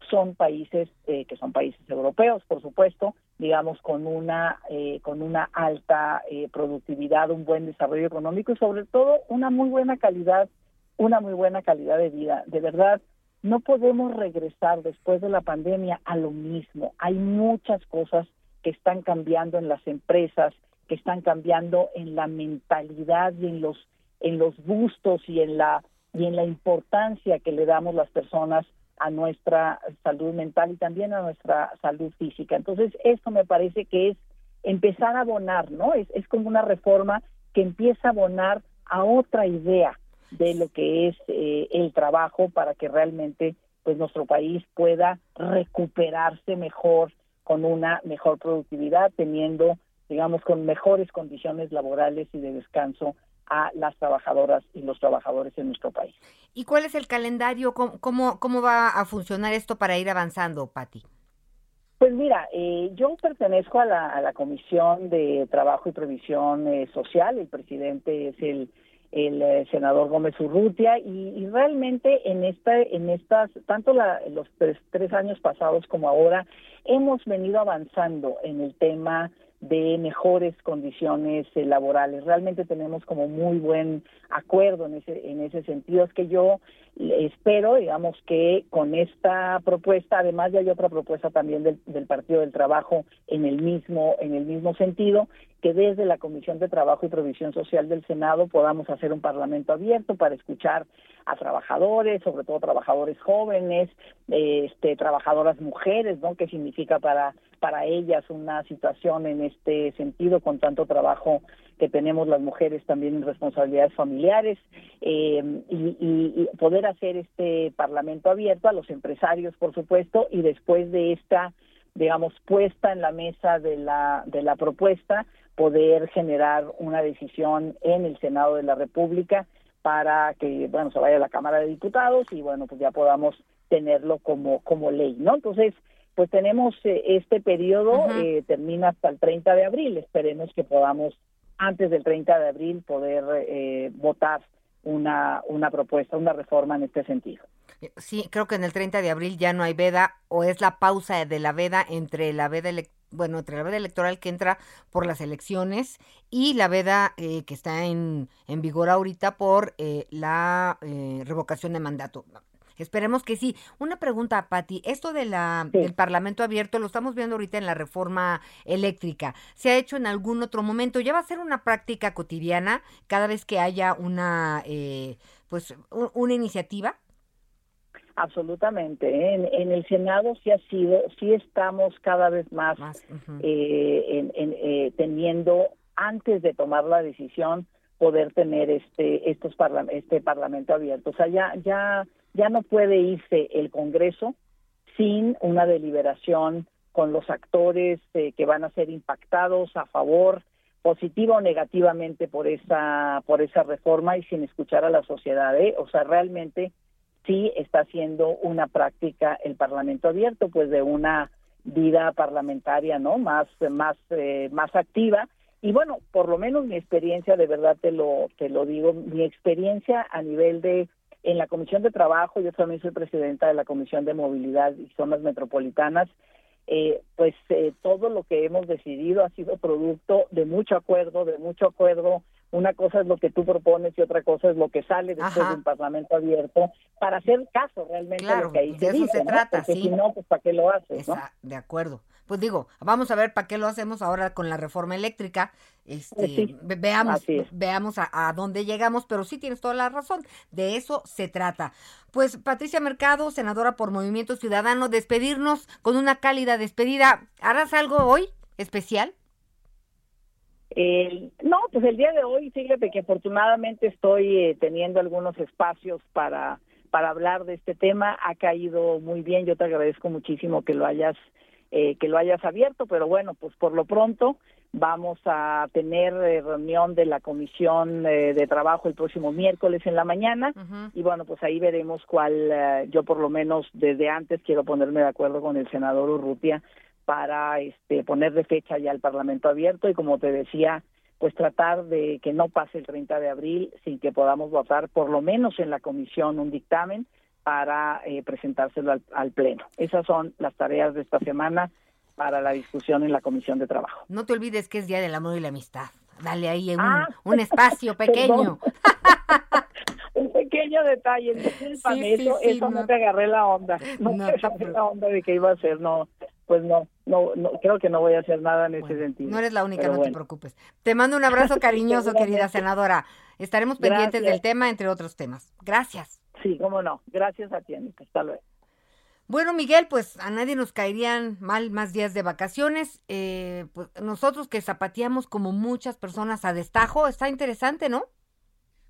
son países eh, que son países europeos, por supuesto, digamos con una eh, con una alta eh, productividad, un buen desarrollo económico y sobre todo una muy buena calidad, una muy buena calidad de vida. De verdad, no podemos regresar después de la pandemia a lo mismo. Hay muchas cosas que están cambiando en las empresas, que están cambiando en la mentalidad y en los en los gustos y en la y en la importancia que le damos las personas a nuestra salud mental y también a nuestra salud física. Entonces, esto me parece que es empezar a abonar, ¿no? Es, como una reforma que empieza a abonar a otra idea de lo que es eh, el trabajo para que realmente pues nuestro país pueda recuperarse mejor con una mejor productividad teniendo digamos con mejores condiciones laborales y de descanso a las trabajadoras y los trabajadores en nuestro país.
¿Y cuál es el calendario? ¿Cómo, cómo, va a funcionar esto para ir avanzando, Patti?
Pues mira, eh, yo pertenezco a la, a la Comisión de Trabajo y Previsión eh, Social, el presidente es el el eh, senador Gómez Urrutia y, realmente en esta en estas tanto los tres, tres años pasados como ahora hemos venido avanzando en el tema de mejores condiciones eh, laborales. Realmente tenemos como muy buen acuerdo en ese en ese sentido. Es que yo espero, digamos, que con esta propuesta, además ya hay otra propuesta también del, del Partido del Trabajo en el mismo en el mismo sentido, que desde la Comisión de Trabajo y Provisión Social del Senado podamos hacer un parlamento abierto para escuchar a trabajadores, sobre todo trabajadores jóvenes, este, trabajadoras mujeres, ¿no? ¿Qué significa para para ellas una situación en este sentido con tanto trabajo que tenemos las mujeres también en responsabilidades familiares eh, y, y poder hacer este parlamento abierto a los empresarios, por supuesto, y después de esta digamos, puesta en la mesa de la, de la propuesta, poder generar una decisión en el Senado de la República para que, bueno, se vaya a la Cámara de Diputados y, bueno, pues ya podamos tenerlo como, como ley, ¿no? Entonces, pues tenemos eh, este periodo, eh, termina hasta el 30 de abril, esperemos que podamos antes del 30 de abril poder eh, votar una, una propuesta, una reforma en este sentido.
Sí, creo que en el 30 de abril ya no hay veda o es la pausa de la veda entre la veda bueno, entre la veda electoral que entra por las elecciones y la veda eh, que está en, en, vigor ahorita por eh, la eh, revocación de mandato. Esperemos que sí. Una pregunta, Patti. Esto de la, del Parlamento abierto lo estamos viendo ahorita en la reforma eléctrica. ¿Se ha hecho en algún otro momento? ¿Ya va a ser una práctica cotidiana cada vez que haya una, pues, una iniciativa?
Absolutamente. ¿eh? En, el Senado sí ha sido, sí estamos cada vez más, eh, eh, teniendo antes de tomar la decisión poder tener este estos este parlamento abierto. O sea, ya ya ya no puede irse el Congreso sin una deliberación con los actores que van a ser impactados a favor positiva o negativamente por esa por esa reforma y sin escuchar a la sociedad. O sea, realmente sí está haciendo una práctica el Parlamento abierto, pues de una vida parlamentaria, ¿no? Más, más, eh, más activa. Y bueno, por lo menos mi experiencia, de verdad te lo, te lo digo, mi experiencia a nivel de en la Comisión de Trabajo, yo también soy presidenta de la Comisión de Movilidad y Zonas Metropolitanas, eh, pues eh, todo lo que hemos decidido ha sido producto de mucho acuerdo, de mucho acuerdo una cosa es lo que tú propones y otra cosa es lo que sale después de un parlamento abierto para hacer caso realmente a lo que ahí se dice, se trata, Porque si no, pues ¿para qué lo haces?
De acuerdo. Pues digo, vamos a ver para qué lo hacemos ahora con la reforma eléctrica. Este, veamos, veamos a, a, dónde llegamos, pero sí tienes toda la razón. De eso se trata. Pues Patricia Mercado, senadora por Movimiento Ciudadano, despedirnos con una cálida despedida. ¿Harás algo hoy? especial?
No, pues el día de hoy, fíjate que afortunadamente estoy eh, teniendo algunos espacios para, para hablar de este tema. Ha caído muy bien, yo te agradezco muchísimo que lo hayas, eh, que lo hayas abierto, pero bueno, pues por lo pronto vamos a tener eh, reunión de la comisión de trabajo el próximo miércoles en la mañana y bueno, pues ahí veremos cuál, yo por lo menos desde antes quiero ponerme de acuerdo con el senador Urrutia para este, poner de fecha ya el Parlamento abierto y como te decía, pues tratar de que no pase el 30 de abril sin que podamos votar por lo menos en la comisión un dictamen para eh, presentárselo al, Pleno. Esas son las tareas de esta semana para la discusión en la Comisión de Trabajo.
No te olvides que es Día del Amor y la Amistad. Dale ahí un, ah, espacio pequeño.
un pequeño detalle. eso, eso no, te agarré la onda. No, te agarré la onda de que iba a ser, no pues no, no, no, creo que no voy a hacer nada en ese sentido.
No eres la única, no te preocupes. Te mando un abrazo cariñoso, querida senadora. Estaremos pendientes del tema, entre otros temas. Gracias.
Sí, cómo no. Gracias a ti, Anita. Hasta luego.
Bueno, Miguel, pues a nadie nos caerían mal más días de vacaciones. Eh, pues nosotros que zapateamos como muchas personas a destajo, está interesante, ¿no?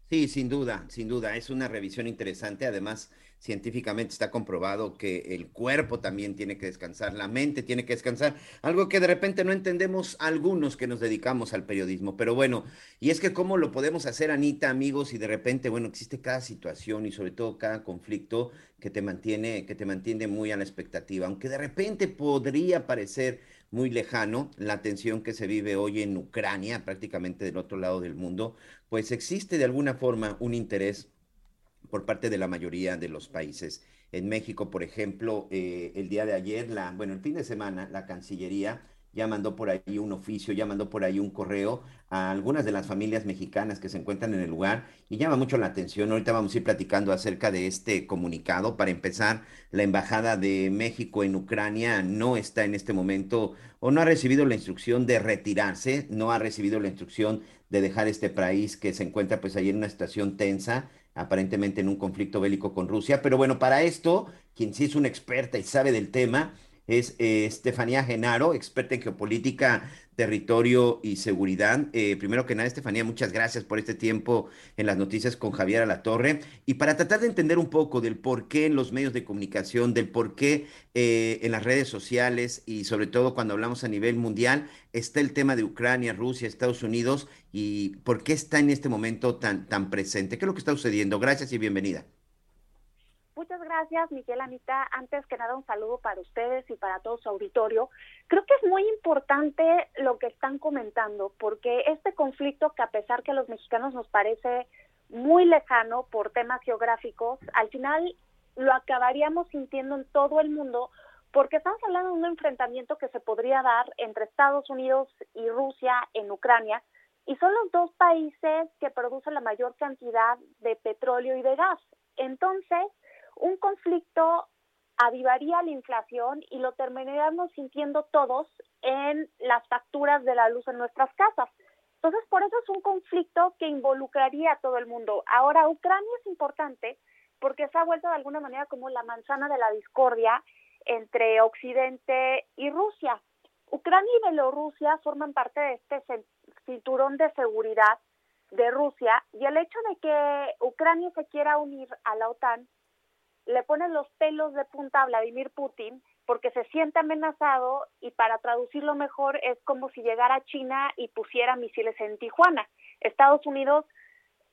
Sí, sin duda, sin duda. Es una revisión interesante. Además, científicamente está comprobado que el cuerpo también tiene que descansar, la mente tiene que descansar, algo que de repente no entendemos algunos que nos dedicamos al periodismo. Pero bueno, y es que cómo lo podemos hacer, Anita, amigos, y de repente, bueno, existe cada situación y sobre todo cada conflicto que te mantiene, que te mantiene muy a la expectativa. Aunque de repente podría parecer muy lejano, la tensión que se vive hoy en Ucrania, prácticamente del otro lado del mundo, pues existe de alguna forma un interés por parte de la mayoría de los países. En México, por ejemplo, eh, el día de ayer, la, bueno, el fin de semana, la Cancillería ya mandó por ahí un oficio, ya mandó por ahí un correo a algunas de las familias mexicanas que se encuentran en el lugar y llama mucho la atención. Ahorita vamos a ir platicando acerca de este comunicado. Para empezar, la Embajada de México en Ucrania no está en este momento o no ha recibido la instrucción de retirarse, no ha recibido la instrucción de dejar este país que se encuentra pues ahí en una situación tensa aparentemente en un conflicto bélico con Rusia. Pero bueno, para esto, quien sí es una experta y sabe del tema, es eh, Estefanía Genaro, experta en geopolítica, territorio y seguridad. Eh, primero que nada, Estefanía, muchas gracias por este tiempo en las noticias con Javier Alatorre. Y para tratar de entender un poco del por qué en los medios de comunicación, del por qué eh, en las redes sociales y sobre todo cuando hablamos a nivel mundial, está el tema de Ucrania, Rusia, Estados Unidos y por qué está en este momento tan, tan presente. ¿Qué es lo que está sucediendo? Gracias y bienvenida.
Muchas gracias, Miguel Anita. Antes que nada, un saludo para ustedes y para todo su auditorio. Creo que es muy importante lo que están comentando, porque este conflicto, que a pesar que a los mexicanos nos parece muy lejano por temas geográficos, al final lo acabaríamos sintiendo en todo el mundo, porque estamos hablando de un enfrentamiento que se podría dar entre Estados Unidos y Rusia en Ucrania, y son los dos países que producen la mayor cantidad de petróleo y de gas. Entonces, un conflicto avivaría la inflación y lo terminaríamos sintiendo todos en las facturas de la luz en nuestras casas. Entonces, por eso es un conflicto que involucraría a todo el mundo. Ahora, Ucrania es importante porque se ha vuelto de alguna manera como la manzana de la discordia entre Occidente y Rusia. Ucrania y Bielorrusia forman parte de este cinturón de seguridad de Rusia y el hecho de que Ucrania se quiera unir a la OTAN le ponen los pelos de punta a Vladimir Putin porque se siente amenazado y para traducirlo mejor es como si llegara China y pusiera misiles en Tijuana. Estados Unidos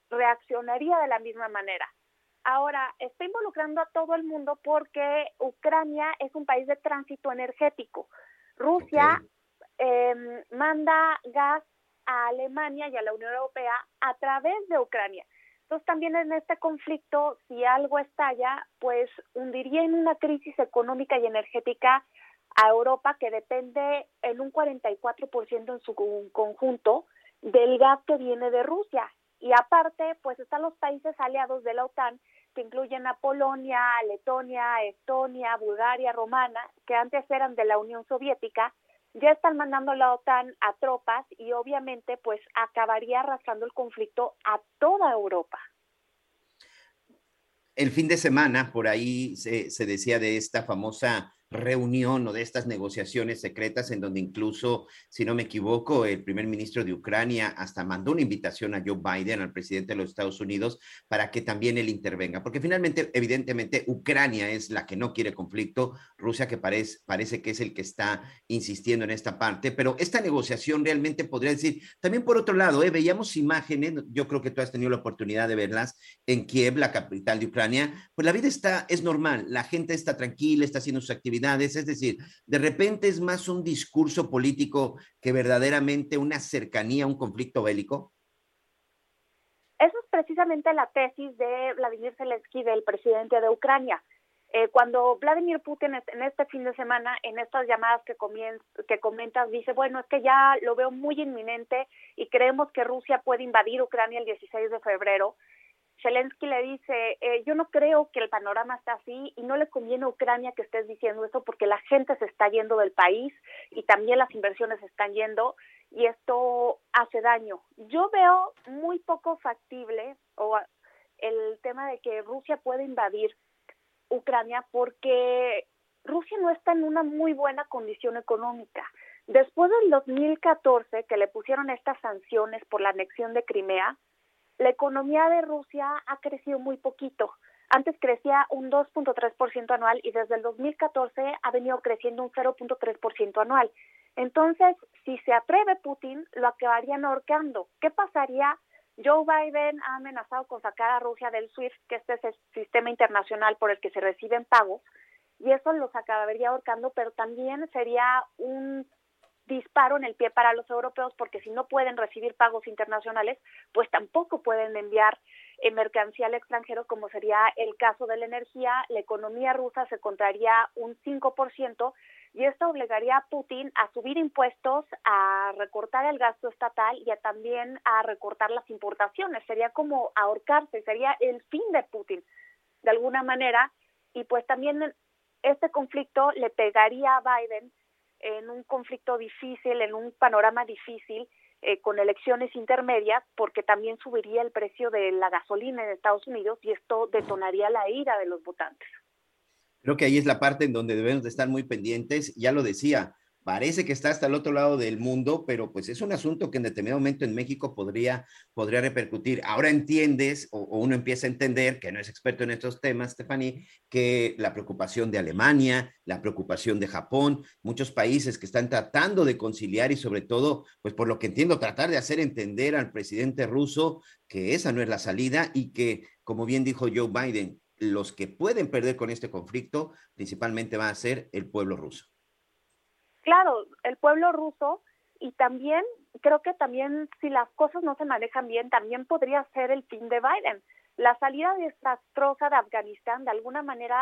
reaccionaría de la misma manera. Ahora, está involucrando a todo el mundo porque Ucrania es un país de tránsito energético. Rusia em, manda gas a Alemania y a la Unión Europea a través de Ucrania. Entonces también en este conflicto, si algo estalla, pues hundiría en una crisis económica y energética a Europa que depende en un 44% en su conjunto del gas que viene de Rusia. Y aparte, pues están los países aliados de la OTAN que incluyen a Polonia, Letonia, Estonia, Bulgaria, Romana, que antes eran de la Unión Soviética, ya están mandando la OTAN a tropas y obviamente pues acabaría arrastrando el conflicto a toda Europa.
El fin de semana, por ahí se, decía de esta famosa reunión o de estas negociaciones secretas en donde incluso, si no me equivoco, el primer ministro de Ucrania hasta mandó una invitación a Joe Biden, al presidente de los Estados Unidos, para que también él intervenga, porque finalmente, evidentemente, Ucrania es la que no quiere conflicto, Rusia que parece, parece que es el que está insistiendo en esta parte, pero esta negociación realmente podría decir, también por otro lado, ¿eh? veíamos imágenes, yo creo que tú has tenido la oportunidad de verlas en Kiev, la capital de Ucrania, pues la vida está, es normal, la gente está tranquila, está haciendo sus actividades, es decir, de repente es más un discurso político que verdaderamente una cercanía a un conflicto bélico.
Eso es precisamente la tesis de Vladimir Zelensky, del presidente de Ucrania. Eh, cuando Vladimir Putin en este fin de semana, en estas llamadas que, que comentas, dice, bueno, es que ya lo veo muy inminente y creemos que Rusia puede invadir Ucrania el 16 de febrero, Zelensky le dice, eh, yo no creo que el panorama está así y no le conviene a Ucrania que estés diciendo esto porque la gente se está yendo del país y también las inversiones están yendo y esto hace daño. Yo veo muy poco factible o el tema de que Rusia puede invadir Ucrania porque Rusia no está en una muy buena condición económica. Después del 2014 que le pusieron estas sanciones por la anexión de Crimea, la economía de Rusia ha crecido muy poquito. Antes crecía un 2.3% anual y desde el 2014 ha venido creciendo un 0.3% anual. Entonces, si se atreve Putin, lo acabarían ahorcando. ¿Qué pasaría? Joe Biden ha amenazado con sacar a Rusia del SWIFT, que este es el sistema internacional por el que se reciben pagos, y eso los acabaría ahorcando, pero también sería un disparo en el pie para los europeos porque si no pueden recibir pagos internacionales, pues tampoco pueden enviar eh, mercancía al extranjero, como sería el caso de la energía. La economía rusa se contraría un 5% y esto obligaría a Putin a subir impuestos, a recortar el gasto estatal y a también a recortar las importaciones. Sería como ahorcarse, sería el fin de Putin de alguna manera. Y pues también este conflicto le pegaría a Biden en un conflicto difícil, en un panorama difícil, eh, con elecciones intermedias, porque también subiría el precio de la gasolina en Estados Unidos y esto detonaría la ira de los votantes.
Creo que ahí es la parte en donde debemos de estar muy pendientes. Ya lo decía, parece que está hasta el otro lado del mundo, pero pues es un asunto que en determinado momento en México podría, podría repercutir. Ahora entiendes o, uno empieza a entender, que no es experto en estos temas, Stephanie, que la preocupación de Alemania, la preocupación de Japón, muchos países que están tratando de conciliar y sobre todo, pues por lo que entiendo, tratar de hacer entender al presidente ruso que esa no es la salida y que, como bien dijo Joe Biden, los que pueden perder con este conflicto principalmente va a ser el pueblo ruso
claro, el pueblo ruso y también creo que también si las cosas no se manejan bien, también podría ser el fin de Biden. La salida desastrosa de Afganistán de alguna manera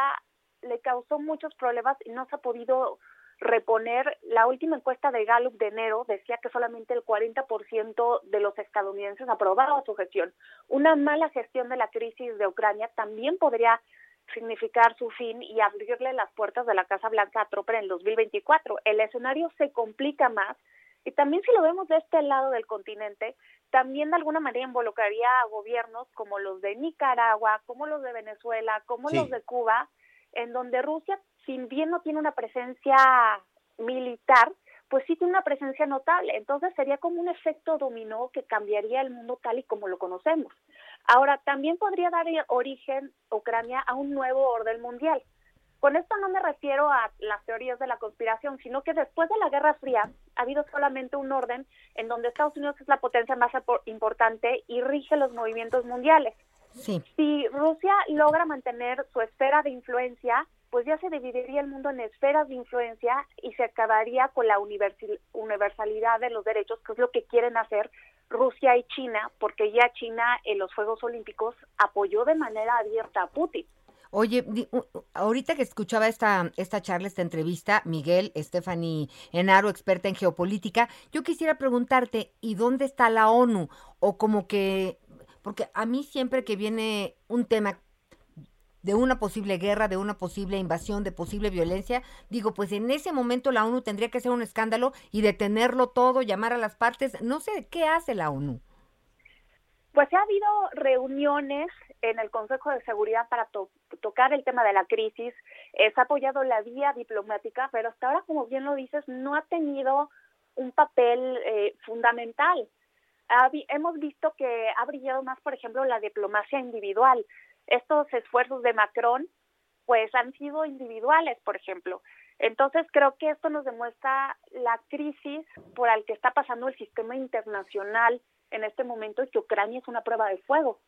le causó muchos problemas y no se ha podido reponer. La última encuesta de Gallup de enero decía que solamente el 40% de los estadounidenses aprobaba su gestión. Una mala gestión de la crisis de Ucrania también podría significar su fin y abrirle las puertas de la Casa Blanca a Trump en el 2024. El escenario se complica más y también si lo vemos de este lado del continente, también de alguna manera involucraría a gobiernos como los de Nicaragua, como los de Venezuela, como los de Cuba, en donde Rusia, si bien no tiene una presencia militar, pues sí tiene una presencia notable. Entonces sería como un efecto dominó que cambiaría el mundo tal y como lo conocemos. Ahora, también podría dar origen Ucrania a un nuevo orden mundial. Con esto no me refiero a las teorías de la conspiración, sino que después de la Guerra Fría ha habido solamente un orden en donde Estados Unidos es la potencia más importante y rige los movimientos mundiales. Si Rusia logra mantener su esfera de influencia, pues ya se dividiría el mundo en esferas de influencia y se acabaría con la universalidad de los derechos, que es lo que quieren hacer Rusia y China, porque ya China en los Juegos Olímpicos apoyó de manera abierta a Putin.
Oye, ahorita que escuchaba esta, esta charla, esta entrevista, Miguel, Stephanie Enaro, experta en geopolítica, yo quisiera preguntarte, ¿y dónde está la ONU? O como que, porque a mí siempre que viene un tema de una posible guerra, de una posible invasión, de posible violencia, digo, pues en ese momento la ONU tendría que hacer un escándalo y detenerlo todo, llamar a las partes, no sé, ¿qué hace la ONU?
Pues ha habido reuniones en el Consejo de Seguridad para tocar el tema de la crisis, se ha apoyado la vía diplomática, pero hasta ahora, como bien lo dices, no ha tenido un papel eh, fundamental. hemos visto que ha brillado más, por ejemplo, la diplomacia individual. Estos esfuerzos de Macron, pues han sido individuales, por ejemplo. Entonces creo que esto nos demuestra la crisis por la que está pasando el sistema internacional en este momento y que Ucrania es una prueba de fuego.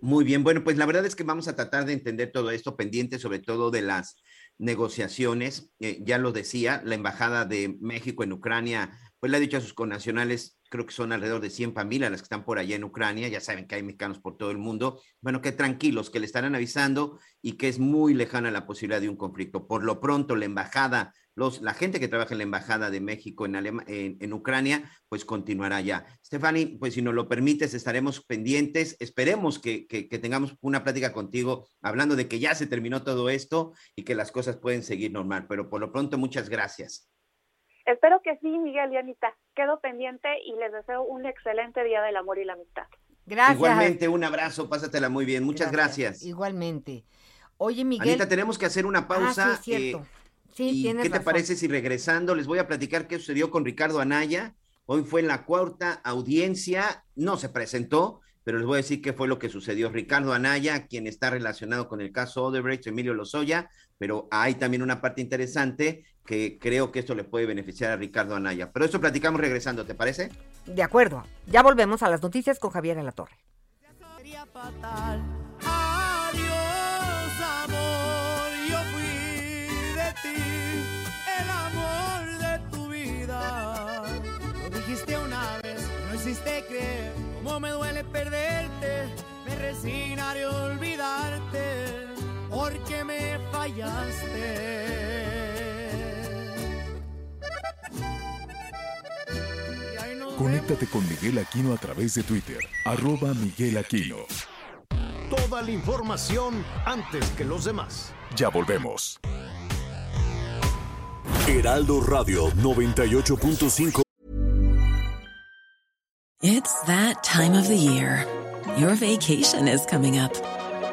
Muy bien, bueno, pues la verdad es que vamos a tratar de entender todo esto, pendiente sobre todo de las negociaciones. Eh, ya lo decía, la Embajada de México en Ucrania, pues le ha dicho a sus connacionales creo que son alrededor de 100 familias las que están por allá en Ucrania, ya saben que hay mexicanos por todo el mundo, bueno, que tranquilos, que le estarán avisando y que es muy lejana la posibilidad de un conflicto. Por lo pronto, la embajada, los, la gente que trabaja en la embajada de México en, en, Ucrania, pues continuará ya. Stephanie, pues si nos lo permites, estaremos pendientes, esperemos que, que, que tengamos una plática contigo hablando de que ya se terminó todo esto y que las cosas pueden seguir normal, pero por lo pronto, muchas gracias.
Espero que sí, Miguel y Anita. Quedo pendiente y les deseo un excelente día del amor y la amistad.
Gracias. Igualmente, un abrazo, pásatela muy bien. Muchas gracias.
Igualmente. Oye, Miguel.
Anita, tenemos que hacer una ah, pausa.
sí, es cierto. sí,
y ¿Qué te parece si regresando les voy a platicar qué sucedió con Ricardo Anaya? Hoy fue en la cuarta audiencia, no se presentó, pero les voy a decir qué fue lo que sucedió. Ricardo Anaya, quien está relacionado con el caso Odebrecht, Emilio Lozoya, pero hay también una parte interesante que creo que esto le puede beneficiar a Ricardo Anaya. Pero eso platicamos regresando, ¿te parece?
De acuerdo. Ya volvemos a las noticias con Javier en la Torre.
Adiós, amor, yo fui de ti, el amor de tu vida. Lo dijiste una vez, no hiciste creer, cómo me duele perderte, me resignaré a olvidarte, porque me fallaste.
Conéctate con Miguel Aquino a través de Twitter, arroba Miguel Aquino.
Toda la información antes que los demás.
Ya volvemos.
Heraldo Radio 98.5
It's that time of the year. Your vacation is coming up.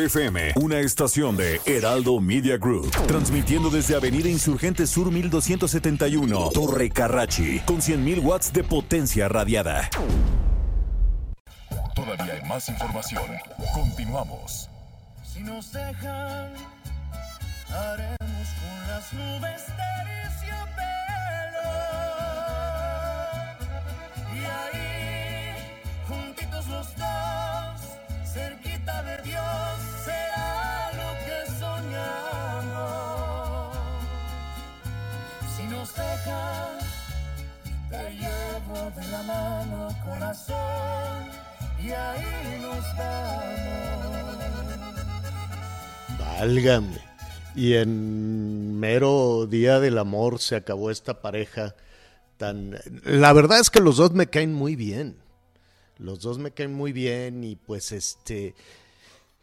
FM, una estación de Heraldo Media Group, transmitiendo desde Avenida Insurgente Sur 1271, Torre Carrachi, con 100.000 watts de potencia radiada.
Todavía hay más información. Continuamos.
Si nos dejan, haremos con las nubes terciopelo. Y ahí, juntitos los dos, cerquita te llevo de la mano, corazón y ahí nos vamos.
Válgame. Y en mero día del amor se acabó esta pareja tan... La verdad es que los dos me caen muy bien. Los dos me caen muy bien y pues este...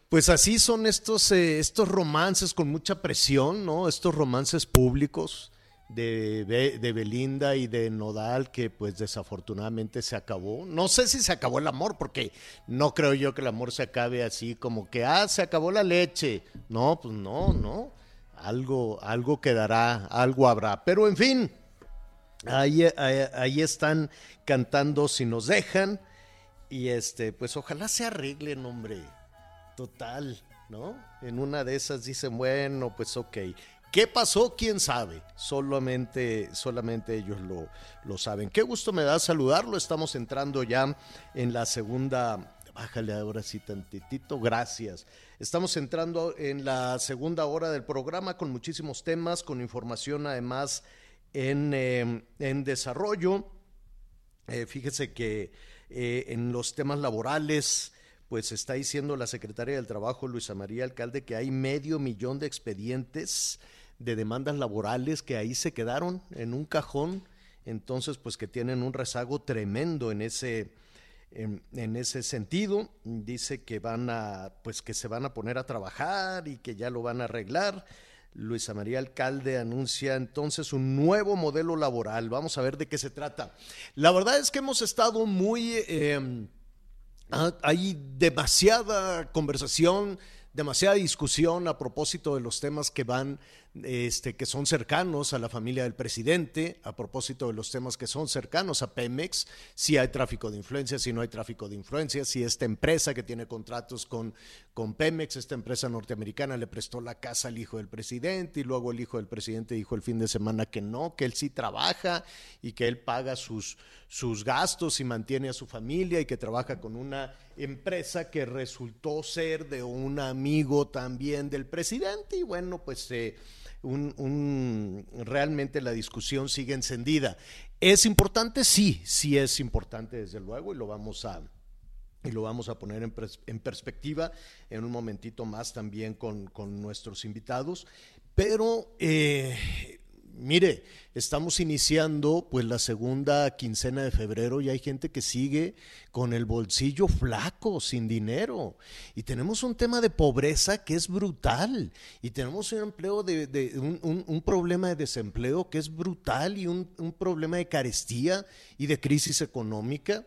Pues así son estos, eh, estos romances con mucha presión, ¿no? Estos romances públicos de, Belinda y de Nodal que pues desafortunadamente se acabó. No sé si se acabó el amor porque no creo yo que el amor se acabe así como que, ah, se acabó la leche. No, pues no, no. Algo, algo quedará, algo habrá. Pero en fin, ahí, ahí, están cantando si nos dejan y este, pues ojalá se arreglen, hombre. Total, ¿no? En una de esas dicen, bueno, pues ok. ¿Qué pasó? ¿Quién sabe? Solamente, solamente ellos lo, lo saben. Qué gusto me da saludarlo. Estamos entrando ya en la segunda bájale ahora sí tantitito, gracias. Estamos entrando en la segunda hora del programa con muchísimos temas, con información además en, em, en desarrollo. Eh, fíjese que eh, en los temas laborales, pues está diciendo la secretaria del Trabajo, Luisa María Alcalde, que hay medio millón de expedientes de demandas laborales que ahí se quedaron en un cajón, entonces pues que tienen un rezago tremendo en ese en, ese sentido. Dice que van a, pues que se van a poner a trabajar y que ya lo van a arreglar. Luisa María Alcalde anuncia entonces un nuevo modelo laboral. Vamos a ver de qué se trata. La verdad es que hemos estado muy... Eh, hay demasiada conversación, demasiada discusión a propósito de los temas que van este, que son cercanos a la familia del presidente, a propósito de los temas que son cercanos a Pemex, si hay tráfico de influencia, si no hay tráfico de influencia, si esta empresa que tiene contratos con, con Pemex, esta empresa norteamericana le prestó la casa al hijo del presidente y luego el hijo del presidente dijo el fin de semana que no, que él sí trabaja y que él paga sus, sus gastos y mantiene a su familia y que trabaja con una empresa que resultó ser de un amigo también del presidente y bueno, pues... Eh, un, realmente la discusión sigue encendida. ¿Es importante? Sí, sí es importante desde luego y lo vamos a, y lo vamos a poner en, en, perspectiva en un momentito más también con, con nuestros invitados. Pero eh, mire, estamos iniciando pues la segunda quincena de febrero y hay gente que sigue con el bolsillo flaco, sin dinero. Y tenemos un tema de pobreza que es brutal. Y tenemos un empleo de, un, problema de desempleo que es brutal y un, problema de carestía y de crisis económica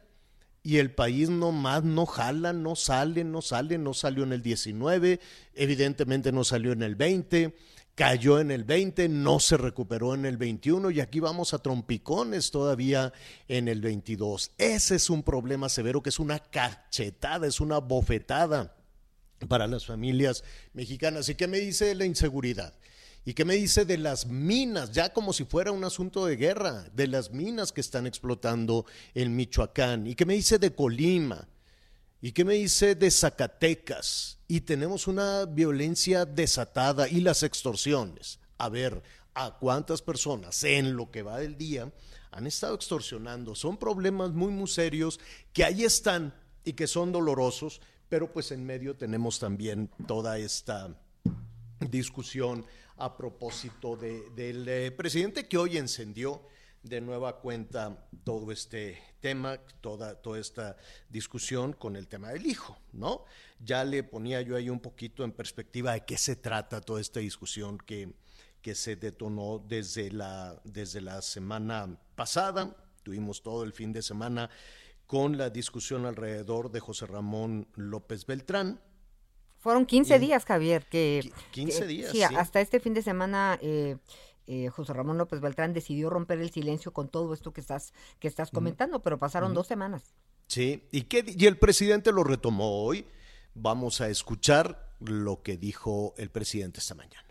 y el país no más no jala, no sale, no sale, no salió en el 19, evidentemente no salió en el 20 cayó en el 20, no se recuperó en el 21 y aquí vamos a trompicones todavía en el 22. Ese es un problema severo que es una cachetada, es una bofetada para las familias mexicanas. ¿Y qué me dice de la inseguridad? ¿Y qué me dice de las minas? Ya como si fuera un asunto de guerra, de las minas que están explotando en Michoacán. ¿Y qué me dice de Colima? ¿Y qué me dice de Zacatecas? Y tenemos una violencia desatada y las extorsiones. A ver, ¿a cuántas personas en lo que va del día han estado extorsionando? Son problemas muy, muy serios que ahí están y que son dolorosos, pero pues en medio tenemos también toda esta discusión a propósito del eh, presidente que hoy encendió de nueva cuenta todo este tema, toda, toda esta discusión con el tema del hijo, ¿no? Ya le ponía yo ahí un poquito en perspectiva de qué se trata toda esta discusión que, que se detonó desde la, desde la semana pasada. Tuvimos todo el fin de semana con la discusión alrededor de José Ramón López Beltrán,
fueron 15 días, Javier, que...
15 días.
Sí, hasta este fin de semana eh, eh, José Ramón López Beltrán decidió romper el silencio con todo esto que estás, que estás comentando, pero pasaron dos semanas.
Sí, ¿Y, qué, y el presidente lo retomó hoy. Vamos a escuchar lo que dijo el presidente esta mañana.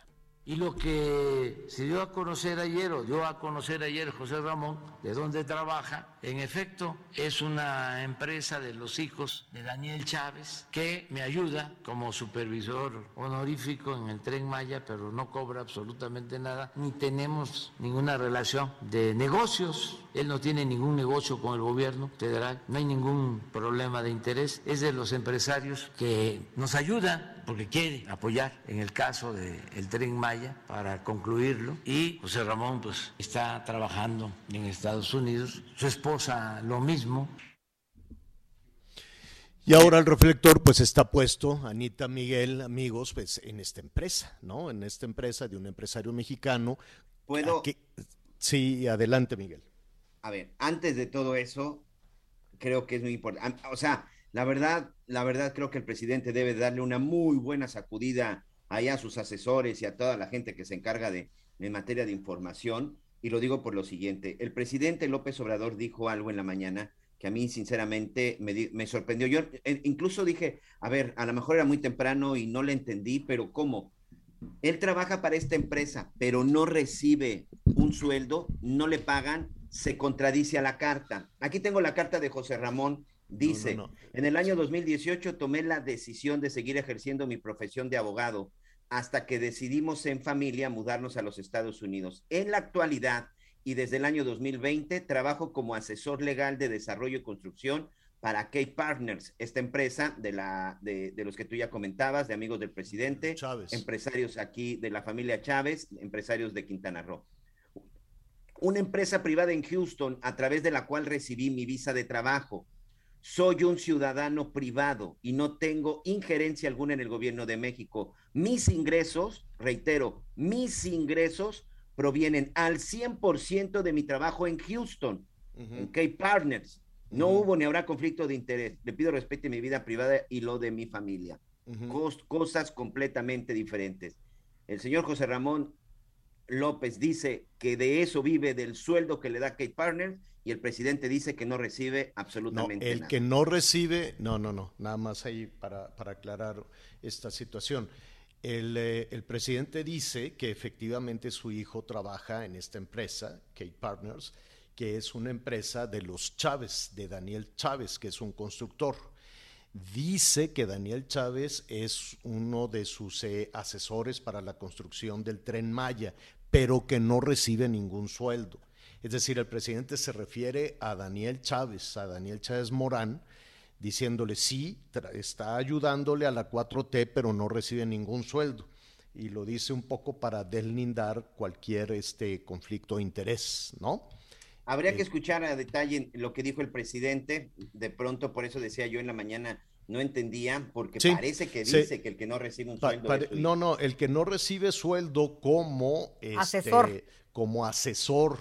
Y lo que se dio a conocer ayer, o dio a conocer ayer José Ramón, de dónde trabaja, en efecto, es una empresa de los hijos de Daniel Chávez que me ayuda como supervisor honorífico en el tren Maya, pero no cobra absolutamente nada, ni tenemos ninguna relación de negocios. Él no tiene ningún negocio con el gobierno federal, no hay ningún problema de interés. Es de los empresarios que nos ayuda porque quiere apoyar en el caso del tren Maya para concluirlo y José Ramón pues está trabajando en Estados Unidos, su esposa lo mismo.
Y ahora el reflector pues está puesto, Anita Miguel, amigos, pues en esta empresa, ¿no? En esta empresa de un empresario mexicano.
¿Puedo?
Sí, adelante Miguel.
A ver, antes de todo eso, creo que es muy importante. O sea, la verdad, la verdad creo que el presidente debe darle una muy buena sacudida allá a sus asesores y a toda la gente que se encarga de, en materia de información. Y lo digo por lo siguiente, el presidente López Obrador dijo algo en la mañana que a mí sinceramente me, me sorprendió. Yo eh, incluso dije, a ver, a lo mejor era muy temprano y no le entendí, pero ¿cómo? Él trabaja para esta empresa, pero no recibe un sueldo, no le pagan, se contradice a la carta. Aquí tengo la carta de José Ramón Dice, en el año 2018 tomé la decisión de seguir ejerciendo mi profesión de abogado hasta que decidimos en familia mudarnos a los Estados Unidos. En la actualidad y desde el año 2020 trabajo como asesor legal de desarrollo y construcción para Kate Partners, esta empresa de, la, de, de, los que tú ya comentabas, de amigos del presidente,
Chávez.
empresarios aquí de la familia Chávez, empresarios de Quintana Roo. Una empresa privada en Houston a través de la cual recibí mi visa de trabajo. Soy un ciudadano privado y no tengo injerencia alguna en el gobierno de México. Mis ingresos, reitero, mis ingresos provienen al 100% de mi trabajo en Houston, uh -huh. en Kate Partners no uh -huh. hubo ni habrá conflicto de interés. Le pido respeto a mi vida privada y lo de mi familia. Uh -huh. Cos cosas completamente diferentes. El señor José Ramón López dice que de eso vive del sueldo que le da Kate Partners y el presidente dice que no recibe absolutamente
no, el
nada.
que no recibe, no, no, no, nada más ahí para, para aclarar esta situación. El, eh, el, presidente dice que efectivamente su hijo trabaja en esta empresa, Kate Partners, que es una empresa de los Chávez, de Daniel Chávez, que es un constructor. Dice que Daniel Chávez es uno de sus eh, asesores para la construcción del tren Maya, pero que no recibe ningún sueldo. Es decir, el presidente se refiere a Daniel Chávez, a Daniel Chávez Morán, diciéndole sí, está ayudándole a la 4T, pero no recibe ningún sueldo. Y lo dice un poco para deslindar cualquier este conflicto de interés, ¿no?
Habría que escuchar a detalle lo que dijo el presidente. De pronto, por eso decía yo en la mañana, no entendía, porque sí, parece que dice sí. que el que no recibe un sueldo.
Pa, no, no, el que no recibe sueldo como
asesor,
este, como asesor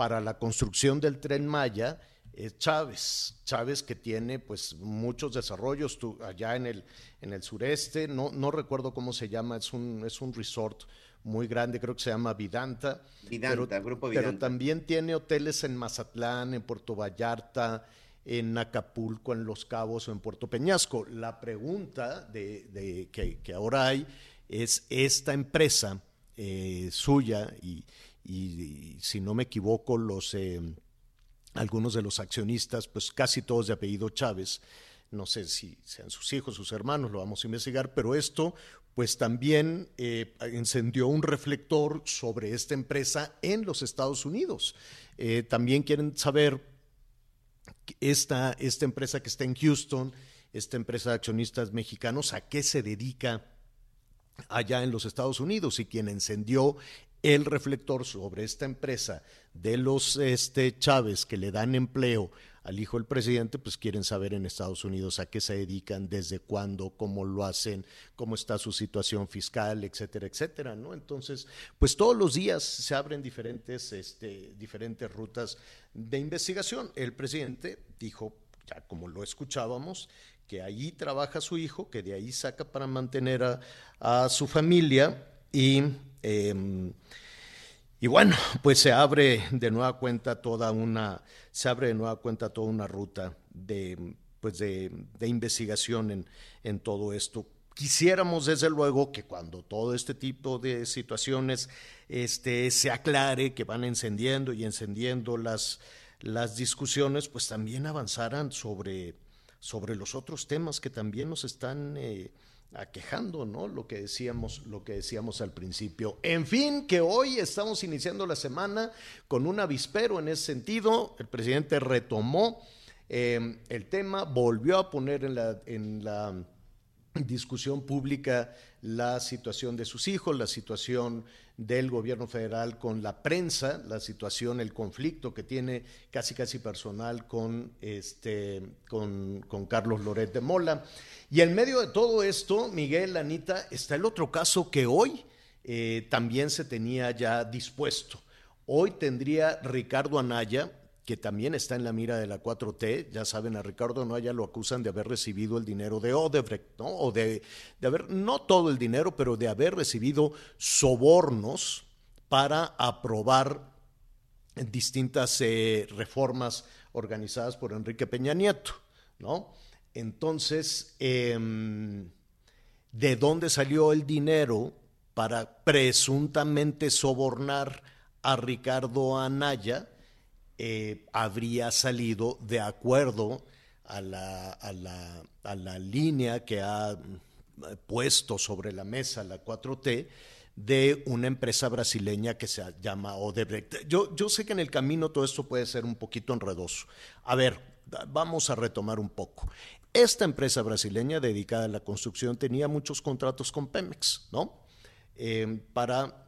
para la construcción del tren Maya es Chávez. Chávez que tiene pues muchos desarrollos tú, allá en el, en el sureste, no, no recuerdo cómo se llama, es un, es un resort muy grande, creo que se llama Vidanta.
Vidanta,
pero,
Grupo Vidanta.
Pero también tiene hoteles en Mazatlán, en Puerto Vallarta, en Acapulco, en Los Cabos o en Puerto Peñasco. La pregunta de, de que, que, ahora hay es esta empresa eh, suya y, y, si no me equivoco, los eh, algunos de los accionistas, pues casi todos de apellido Chávez, no sé si sean sus hijos, sus hermanos, lo vamos a investigar, pero esto pues también eh, encendió un reflector sobre esta empresa en los Estados Unidos. Eh, también quieren saber esta, esta empresa que está en Houston, esta empresa de accionistas mexicanos, a qué se dedica allá en los Estados Unidos y quien encendió el reflector sobre esta empresa de los este, Chávez que le dan empleo al hijo del presidente, pues quieren saber en Estados Unidos a qué se dedican, desde cuándo, cómo lo hacen, cómo está su situación fiscal, etcétera, etcétera, ¿no? Entonces, pues todos los días se abren diferentes, este, diferentes rutas de investigación. El presidente dijo, ya como lo escuchábamos, que ahí trabaja su hijo, que de ahí saca para mantener a, a su familia y... Eh, y bueno, pues se abre de nueva cuenta toda una, se abre de nueva cuenta toda una ruta de, pues de, de investigación en, en todo esto. Quisiéramos desde luego que cuando todo este tipo de situaciones este, se aclare, que van encendiendo y encendiendo las, las discusiones, pues también avanzaran sobre, sobre los otros temas que también nos están eh, aquejando, ¿no? Lo que decíamos, lo que decíamos al principio. En fin, que hoy estamos iniciando la semana con un avispero en ese sentido. El presidente retomó eh, el tema, volvió a poner en la, en la discusión pública la situación de sus hijos, la situación del gobierno federal con la prensa, la situación, el conflicto que tiene casi casi personal con este con, con Carlos Loret de Mola. Y en medio de todo esto, Miguel, Anita, está el otro caso que hoy eh, también se tenía ya dispuesto. Hoy tendría Ricardo Anaya, que también está en la mira de la 4T, ya saben, a Ricardo Anaya lo acusan de haber recibido el dinero de Odebrecht, ¿no? O de, de haber, no todo el dinero, pero de haber recibido sobornos para aprobar distintas eh, reformas organizadas por Enrique Peña Nieto, ¿no? Entonces, eh, ¿de dónde salió el dinero para presuntamente sobornar a Ricardo Anaya? Eh, habría salido de acuerdo a la, línea que ha puesto sobre la mesa la 4T de una empresa brasileña que se llama Odebrecht. Yo, yo sé que en el camino todo esto puede ser un poquito enredoso. A ver, vamos a retomar un poco. Esta empresa brasileña dedicada a la construcción tenía muchos contratos con Pemex, ¿no? Eh, para,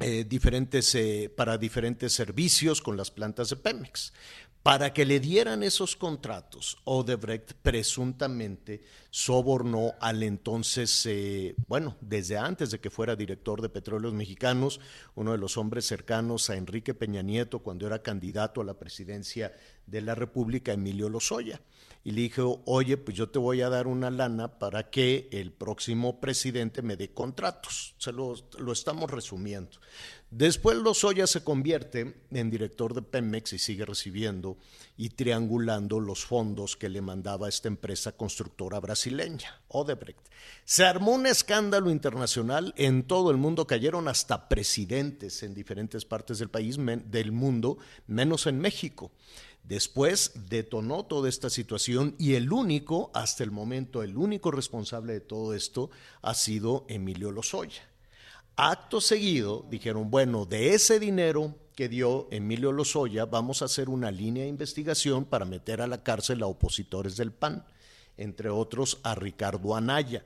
eh, diferentes, eh, para diferentes servicios con las plantas de Pemex. Para que le dieran esos contratos, Odebrecht presuntamente sobornó al entonces, eh, bueno, desde antes de que fuera director de Petróleos Mexicanos, uno de los hombres cercanos a Enrique Peña Nieto cuando era candidato a la presidencia de la República, Emilio Lozoya. Y le dijo, oye, pues yo te voy a dar una lana para que el próximo presidente me dé contratos. Se lo, lo estamos resumiendo. Después Lozoya se convierte en director de Pemex y sigue recibiendo y triangulando los fondos que le mandaba esta empresa constructora brasileña, Odebrecht. Se armó un escándalo internacional, en todo el mundo cayeron hasta presidentes en diferentes partes del país, del mundo, menos en México. Después detonó toda esta situación y el único, hasta el momento, el único responsable de todo esto ha sido Emilio Lozoya. Acto seguido dijeron, bueno, de ese dinero que dio Emilio Lozoya vamos a hacer una línea de investigación para meter a la cárcel a opositores del PAN, entre otros a Ricardo Anaya.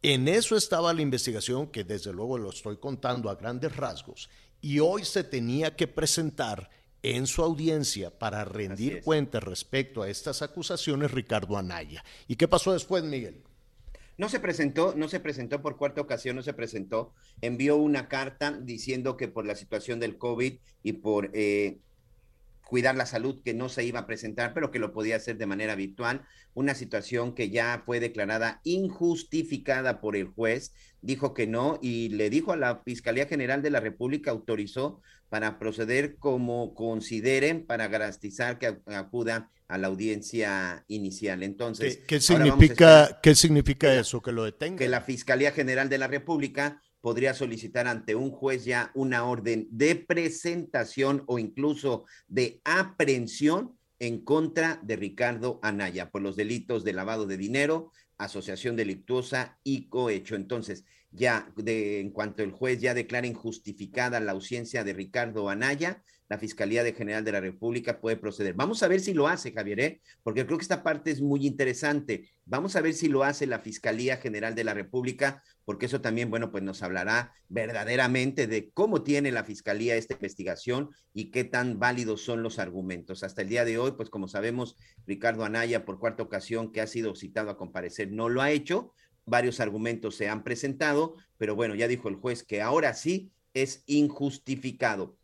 En eso estaba la investigación que desde luego lo estoy contando a grandes rasgos y hoy se tenía que presentar en su audiencia para rendir cuentas respecto a estas acusaciones Ricardo Anaya. ¿Y qué pasó después, Miguel?
No se presentó, no se presentó por cuarta ocasión, no se presentó. Envió una carta diciendo que por la situación del COVID y por eh, cuidar la salud que no se iba a presentar, pero que lo podía hacer de manera virtual. Una situación que ya fue declarada injustificada por el juez. Dijo que no y le dijo a la Fiscalía General de la República, autorizó para proceder como consideren para garantizar que acuda a la audiencia inicial. Entonces,
¿qué, significa, ¿qué significa eso? Que lo detenga.
Que la Fiscalía General de la República podría solicitar ante un juez ya una orden de presentación o incluso de aprehensión en contra de Ricardo Anaya por los delitos de lavado de dinero, asociación delictuosa y cohecho. Entonces, ya de, en cuanto el juez ya declara injustificada la ausencia de Ricardo Anaya, la Fiscalía General de la República puede proceder. Vamos a ver si lo hace, Javier, ¿eh? porque creo que esta parte es muy interesante. Vamos a ver si lo hace la Fiscalía General de la República, porque eso también, bueno, pues nos hablará verdaderamente de cómo tiene la Fiscalía esta investigación y qué tan válidos son los argumentos. Hasta el día de hoy, pues como sabemos, Ricardo Anaya, por cuarta ocasión que ha sido citado a comparecer, no lo ha hecho. Varios argumentos se han presentado, pero bueno, ya dijo el juez que ahora sí es injustificado.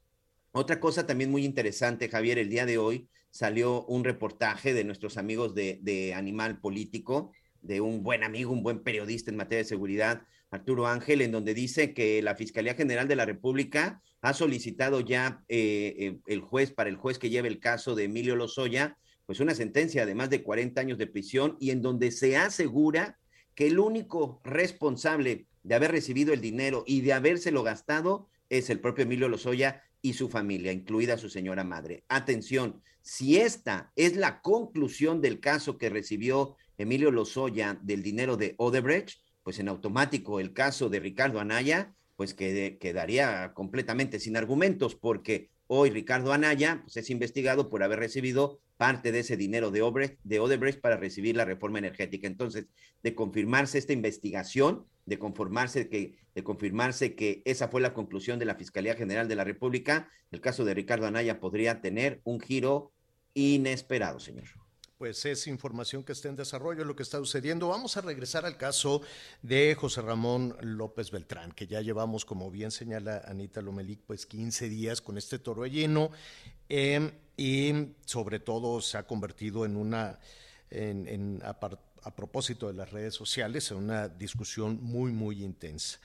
Otra cosa también muy interesante, Javier, el día de hoy salió un reportaje de nuestros amigos de, Animal Político, de un buen amigo, un buen periodista en materia de seguridad, Arturo Ángel, en donde dice que la Fiscalía General de la República ha solicitado ya eh, eh, el juez, para el juez que lleve el caso de Emilio Lozoya, pues una sentencia de más de 40 años de prisión y en donde se asegura que el único responsable de haber recibido el dinero y de habérselo gastado es el propio Emilio Lozoya y su familia, incluida su señora madre. Atención, si esta es la conclusión del caso que recibió Emilio Lozoya del dinero de Odebrecht, pues en automático el caso de Ricardo Anaya, pues quedaría completamente sin argumentos, porque hoy Ricardo Anaya pues es investigado por haber recibido parte de ese dinero de, Odebrecht para recibir la reforma energética. Entonces, de confirmarse esta investigación, de conformarse que, de confirmarse que esa fue la conclusión de la Fiscalía General de la República, el caso de Ricardo Anaya podría tener un giro inesperado, señor
pues es información que está en desarrollo, lo que está sucediendo. Vamos a regresar al caso de José Ramón López Beltrán, que ya llevamos, como bien señala Anita Lomelic, pues 15 días con este torbellino em, y sobre todo se ha convertido en una, en, a, propósito de las redes sociales, en una discusión muy, muy intensa.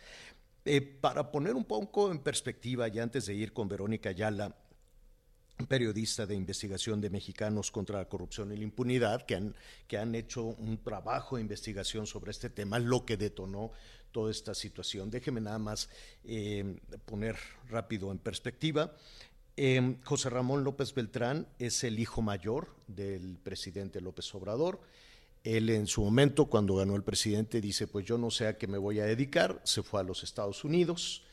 Eh, para poner un poco en perspectiva, y antes de ir con Verónica Ayala, periodista de investigación de mexicanos contra la corrupción y la impunidad, que han, que han hecho un trabajo de investigación sobre este tema, lo que detonó toda esta situación. Déjeme nada más eh, poner rápido en perspectiva. Eh, José Ramón López Beltrán es el hijo mayor del presidente López Obrador. Él en su momento, cuando ganó el presidente, dice, pues yo no sé a qué me voy a dedicar, se fue a los Estados Unidos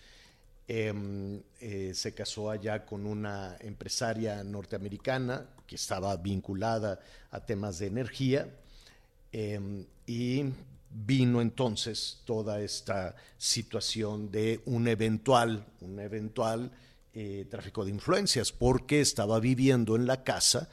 Em, eh, se casó allá con una empresaria norteamericana que estaba vinculada a temas de energía, em, y vino entonces toda esta situación de un eventual, un eventual eh, tráfico de influencias, porque estaba viviendo en la casa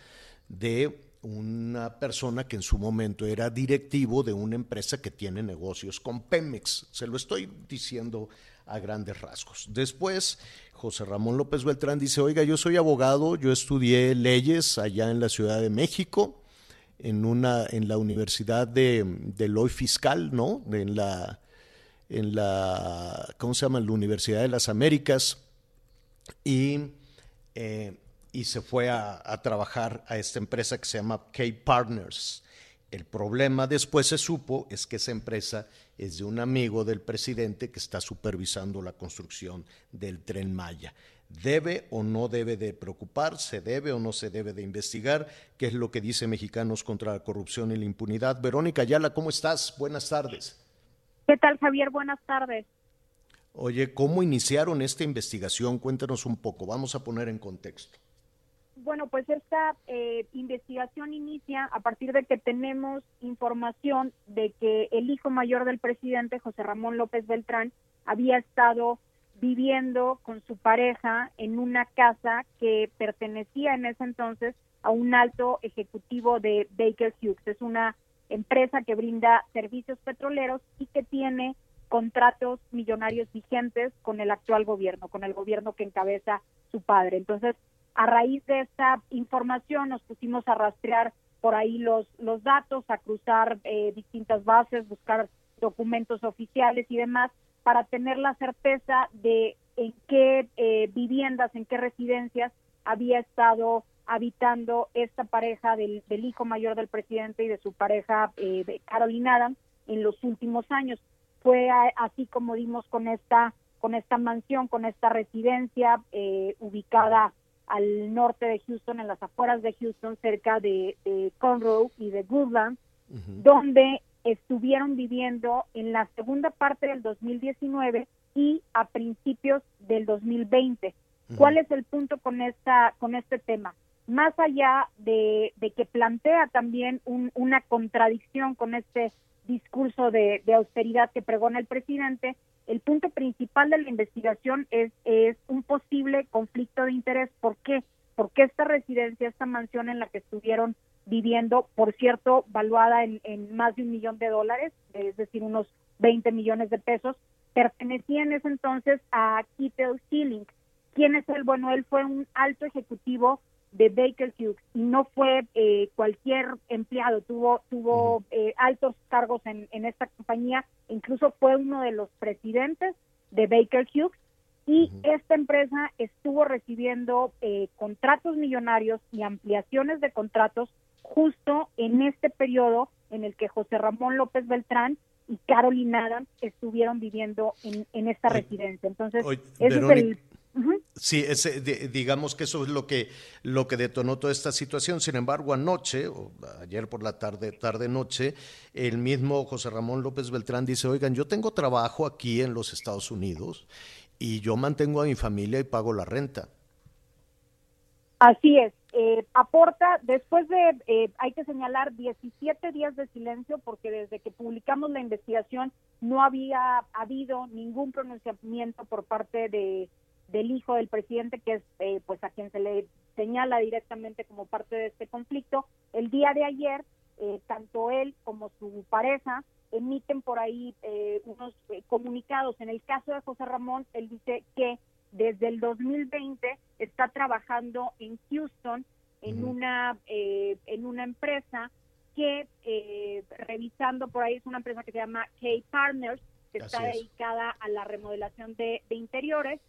de una persona que en su momento era directivo de una empresa que tiene negocios con Pemex. Se lo estoy diciendo a grandes rasgos. Después, José Ramón López Beltrán dice, oiga, yo soy abogado, yo estudié leyes allá en la Ciudad de México, en, una, en la Universidad de, de Fiscal, ¿no? En la, en la, ¿cómo se llama? La Universidad de las Américas. Y eh, y se fue a, trabajar a esta empresa que se llama K-Partners. El problema después se supo es que esa empresa es de un amigo del presidente que está supervisando la construcción del tren Maya. ¿Debe o no debe de preocuparse? ¿Debe o no se debe de investigar? ¿Qué es lo que dice Mexicanos contra la Corrupción y la Impunidad? Verónica Ayala, ¿cómo estás? Buenas tardes.
¿Qué tal, Javier? Buenas tardes.
Oye, ¿cómo iniciaron esta investigación? Cuéntanos un poco, vamos a poner en contexto.
Bueno, pues esta eh, investigación inicia a partir de que tenemos información de que el hijo mayor del presidente, José Ramón López Beltrán, había estado viviendo con su pareja en una casa que pertenecía en ese entonces a un alto ejecutivo de Baker Hughes. Es una empresa que brinda servicios petroleros y que tiene contratos millonarios vigentes con el actual gobierno, con el gobierno que encabeza su padre. Entonces, a raíz de esta información nos pusimos a rastrear por ahí los, los datos, a cruzar eh, distintas bases, buscar documentos oficiales y demás, para tener la certeza de en qué eh, viviendas, en qué residencias había estado habitando esta pareja del, hijo mayor del presidente y de su pareja eh, de Carolina Adams en los últimos años. Fue así como dimos con esta con esta mansión, con esta residencia ubicada al norte de Houston, en las afueras de Houston, cerca de, Conroe y de Goodland, donde estuvieron viviendo en la segunda parte del 2019 y a principios del 2020. ¿Cuál es el punto con esta con este tema? Más allá de, que plantea también una contradicción con este discurso de, de austeridad que pregona el presidente, el punto principal de la investigación es, es un posible conflicto de interés. ¿Por qué? Porque esta residencia, esta mansión en la que estuvieron viviendo, por cierto, valuada en, más de un millón de dólares, es decir, unos 20 millones de pesos, pertenecía en ese entonces a Kittel Sealing. ¿Quién es él? Bueno, él fue un alto ejecutivo de Baker Hughes y no fue eh, cualquier empleado, tuvo tuvo eh, altos cargos en, en esta compañía, incluso fue uno de los presidentes de Baker Hughes y esta empresa estuvo recibiendo eh, contratos millonarios y ampliaciones de contratos justo en este periodo en el que José Ramón López Beltrán y Carolina Adams estuvieron viviendo en, en esta residencia. Entonces, ese es el
Sí, ese, digamos que eso es lo que, lo que detonó toda esta situación. Sin embargo, anoche, o ayer por la tarde, tarde noche, el mismo José Ramón López Beltrán dice, oigan, yo tengo trabajo aquí en los Estados Unidos y yo mantengo a mi familia y pago la renta.
Así es. Eh, aporta, después de, eh, hay que señalar, 17 días de silencio porque desde que publicamos la investigación no había habido ningún pronunciamiento por parte de del hijo del presidente, que es eh, pues a quien se le señala directamente como parte de este conflicto. El día de ayer, eh, tanto él como su pareja emiten por ahí eh, unos comunicados. En el caso de José Ramón, él dice que desde el 2020 está trabajando en Houston en una en una empresa que revisando por ahí es una empresa que se llama K Partners que está dedicada a la remodelación de interiores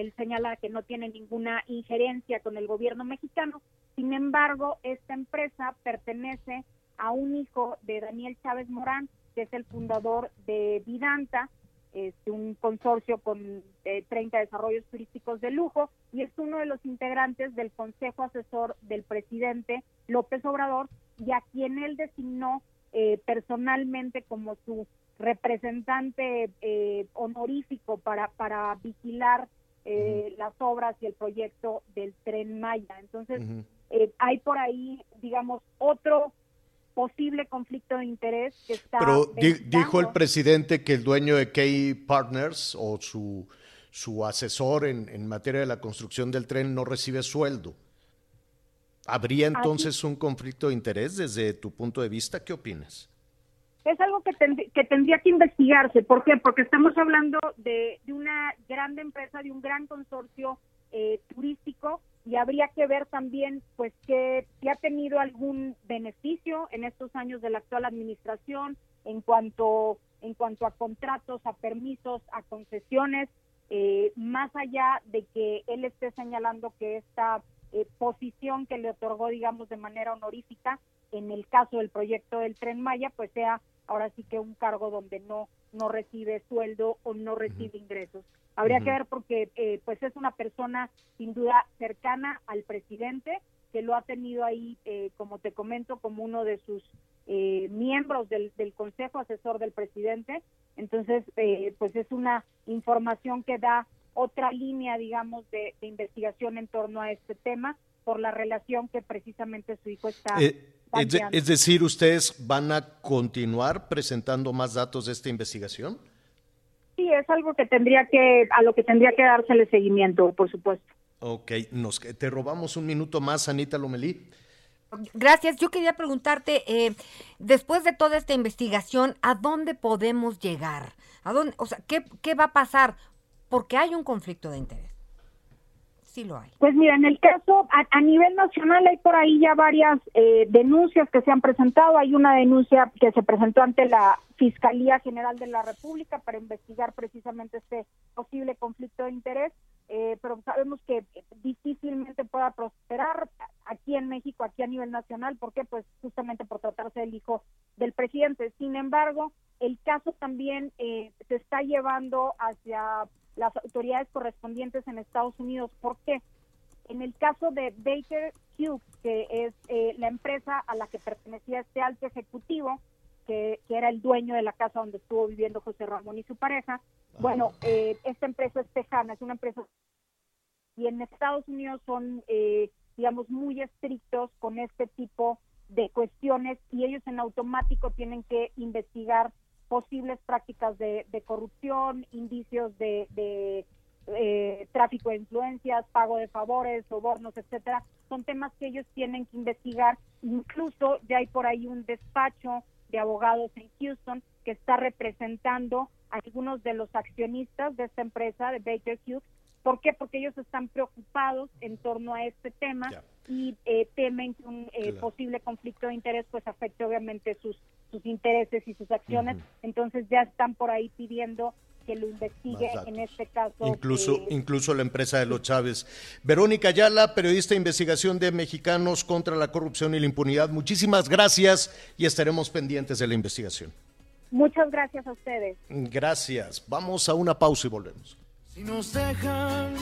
él señala que no tiene ninguna injerencia con el gobierno mexicano. Sin embargo, esta empresa pertenece a un hijo de Daniel Chávez Morán, que es el fundador de Vidanta, es un consorcio con 30 eh, desarrollos turísticos de lujo y es uno de los integrantes del Consejo Asesor del presidente López Obrador y a quien él designó eh, personalmente como su representante eh, honorífico para vigilar eh, las obras y el proyecto del tren Maya. Entonces, eh, hay por ahí, digamos, otro posible conflicto de interés que está...
Pero dijo el presidente que el dueño de Key Partners o su, su asesor en, en materia de la construcción del tren no recibe sueldo. ¿Habría entonces un conflicto de interés desde tu punto de vista? ¿Qué opinas?
Es algo que, que tendría que investigarse. ¿Por qué? Porque estamos hablando de, de una grande empresa, de un gran consorcio eh, turístico y habría que ver también pues que si ha tenido algún beneficio en estos años de la actual administración en cuanto en cuanto a contratos, a permisos, a concesiones, eh, más allá de que él esté señalando que esta eh, posición que le otorgó, digamos, de manera honorífica, en el caso del proyecto del Tren Maya, pues sea ahora sí que un cargo donde no, no recibe sueldo o no recibe ingresos. Habría que ver porque eh, pues es una persona sin duda cercana al presidente, que lo ha tenido ahí, eh, como te comento, como uno de sus miembros del, del, Consejo Asesor del Presidente. Entonces, pues es una información que da otra línea, digamos, de, investigación en torno a este tema por la relación que precisamente su hijo está.
Es, decir, ¿ustedes van a continuar presentando más datos de esta investigación?
Sí, es algo que tendría que, a lo que tendría que dársele seguimiento, por supuesto.
Ok, nos, te robamos un minuto más, Anita Lomelí.
Gracias. Yo quería preguntarte, eh, después de toda esta investigación, ¿a dónde podemos llegar? ¿A dónde, o sea, ¿qué, qué va a pasar? porque hay un conflicto de interés. Sí lo hay.
Pues mira, en el caso, a, nivel nacional hay por ahí ya varias eh, denuncias que se han presentado. Hay una denuncia que se presentó ante la Fiscalía General de la República para investigar precisamente este posible conflicto de interés, eh, pero sabemos que difícilmente pueda prosperar aquí en México, aquí a nivel nacional. ¿Por qué? Pues justamente por tratarse del hijo del presidente. Sin embargo, el caso también eh, se está llevando hacia las autoridades correspondientes en Estados Unidos. ¿Por qué? En el caso de Baker Hughes, que es eh, la empresa a la que pertenecía este alto ejecutivo, que, era el dueño de la casa donde estuvo viviendo José Ramón y su pareja, bueno, eh, esta empresa es tejana, es una empresa... Y en Estados Unidos son, eh, digamos, muy estrictos con este tipo de cuestiones y ellos en automático tienen que investigar posibles prácticas de, corrupción, indicios de, eh, tráfico de influencias, pago de favores, sobornos, etcétera, son temas que ellos tienen que investigar. Incluso ya hay por ahí un despacho de abogados en Houston que está representando a algunos de los accionistas de esta empresa, de Baker Hughes. ¿Por qué? Porque ellos están preocupados en torno a este tema y eh, temen que un eh, posible conflicto de interés pues afecte obviamente sus sus intereses y sus acciones, entonces ya están por ahí pidiendo que lo investigue en este caso.
Incluso, incluso la empresa de los Chávez. Verónica Ayala, periodista de investigación de Mexicanos contra la corrupción y la impunidad, muchísimas gracias y estaremos pendientes de la investigación.
Muchas gracias a ustedes.
Gracias. Vamos a una pausa y volvemos.
Si nos dejan,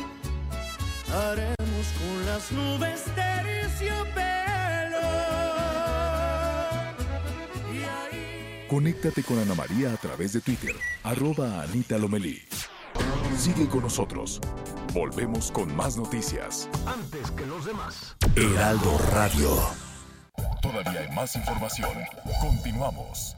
haremos con las nubes
Conéctate con Ana María a través de Twitter, arroba Anita Lomelí. Sigue con nosotros. Volvemos con más noticias.
Antes que los demás.
Heraldo Radio.
Todavía hay más información. Continuamos.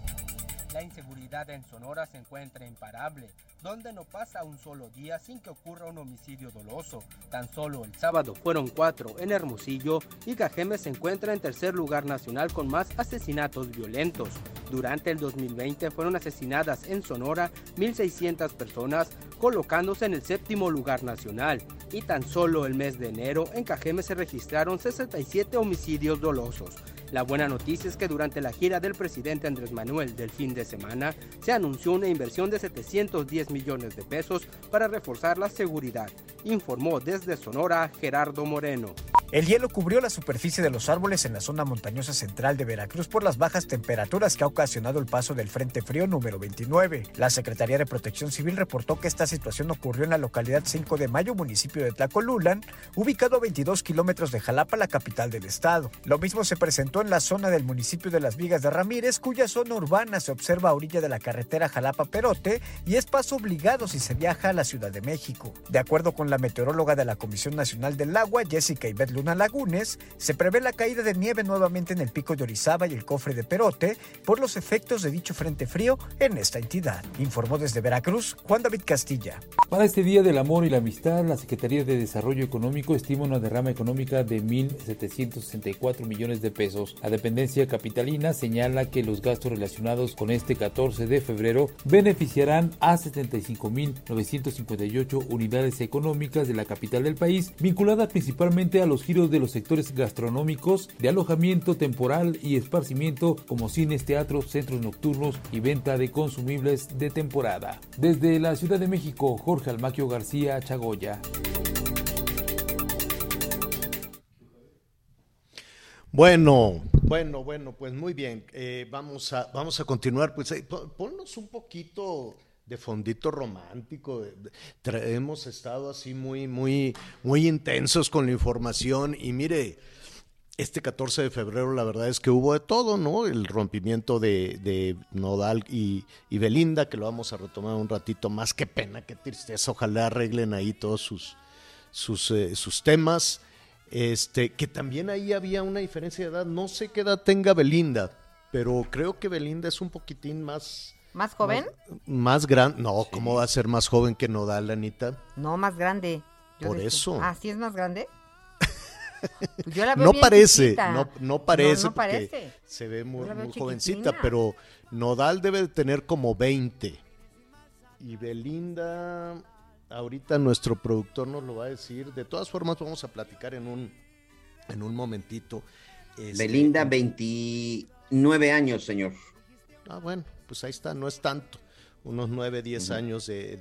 La inseguridad en Sonora se encuentra imparable, donde no pasa un solo día sin que ocurra un homicidio doloso. Tan solo el sábado fueron cuatro en Hermosillo y Cajeme se encuentra en tercer lugar nacional con más asesinatos violentos. Durante el 2020 fueron asesinadas en Sonora 1.600 personas, colocándose en el séptimo lugar nacional. Y tan solo el mes de enero en Cajeme se registraron 67 homicidios dolosos. La buena noticia es que durante la gira del presidente Andrés Manuel del fin de semana se anunció una inversión de 710 millones de pesos para reforzar la seguridad, informó desde Sonora Gerardo Moreno.
El hielo cubrió la superficie de los árboles en la zona montañosa central de Veracruz por las bajas temperaturas que ha ocasionado el paso del Frente Frío número 29. La Secretaría de Protección Civil reportó que esta situación ocurrió en la localidad 5 de Mayo, municipio de Tlacolulan, ubicado a 22 kilómetros de Jalapa, la capital del estado. Lo mismo se presentó en la zona del municipio de Las Vigas de Ramírez, cuya zona urbana se observa a orilla de la carretera Jalapa-Perote y es paso obligado si se viaja a la Ciudad de México. De acuerdo con la meteoróloga de la Comisión Nacional del Agua, Jessica Ibet Laguna Lagunes, se prevé la caída de nieve nuevamente en el pico de Orizaba y el cofre de Perote por los efectos de dicho frente frío en esta entidad. Informó desde Veracruz Juan David Castilla.
Para este Día del Amor y la Amistad, la Secretaría de Desarrollo Económico estima una derrama económica de 1.764 millones de pesos. La dependencia capitalina señala que los gastos relacionados con este 14 de febrero beneficiarán a 75.958 unidades económicas de la capital del país, vinculada principalmente a los giros de los sectores gastronómicos, de alojamiento temporal y esparcimiento como cines, teatros, centros nocturnos y venta de consumibles de temporada. Desde la Ciudad de México, Jorge Almaquio García Chagoya.
Bueno, bueno, bueno, pues muy bien. Eh, vamos, a, vamos a continuar. Pues eh, ponnos un poquito de fondito romántico. hemos estado así muy, muy, muy intensos con la información y mire, este 14 de febrero la verdad es que hubo de todo, ¿no? El rompimiento de, Nodal y, Belinda, que lo vamos a retomar un ratito más. Qué pena, qué tristeza. Ojalá arreglen ahí todos sus, sus, eh, sus temas. Este, que también ahí había una diferencia de edad. No sé qué edad tenga Belinda, pero creo que Belinda es un poquitín más.
¿Más joven?
Más, grande. No, ¿cómo va a ser más joven que Nodal, Anita?
No, más grande.
Por eso.
Ah, ¿sí es más grande?
Pues no, parece, no, no, parece, porque se ve muy, muy jovencita, pero Nodal debe de tener como 20. Y Belinda, ahorita nuestro productor nos lo va a decir. De todas formas, vamos a platicar en un, en un momentito.
Este, Belinda, 29 años, señor.
Ah, bueno, pues ahí está, no es tanto. Unos 9, 10 años de,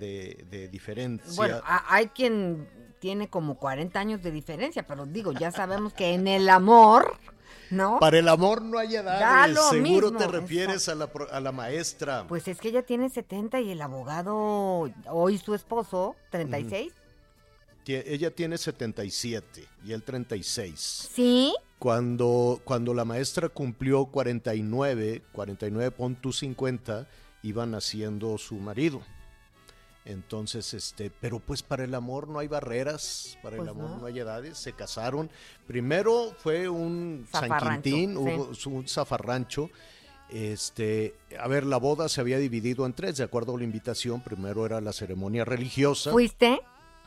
de, diferencia.
Bueno, hay quien tiene como 40 años de diferencia, pero digo, ya sabemos que en el amor ¿No?
Para el amor no hay edades. Seguro te refieres a la, a la, maestra.
Pues es que ella tiene 70 y el abogado, hoy su esposo, 36.
Ella tiene 77 y él 36.
¿Sí?
Cuando, cuando la maestra cumplió 49, 49.50, iba naciendo su marido. Entonces, este, pero pues para el amor no hay barreras, para el pues amor no. hay edades, se casaron. Primero fue un San Quintín, hubo un zafarrancho. Este, a ver, la boda se había dividido en tres, de acuerdo a la invitación. Primero era la ceremonia religiosa.
¿Fuiste?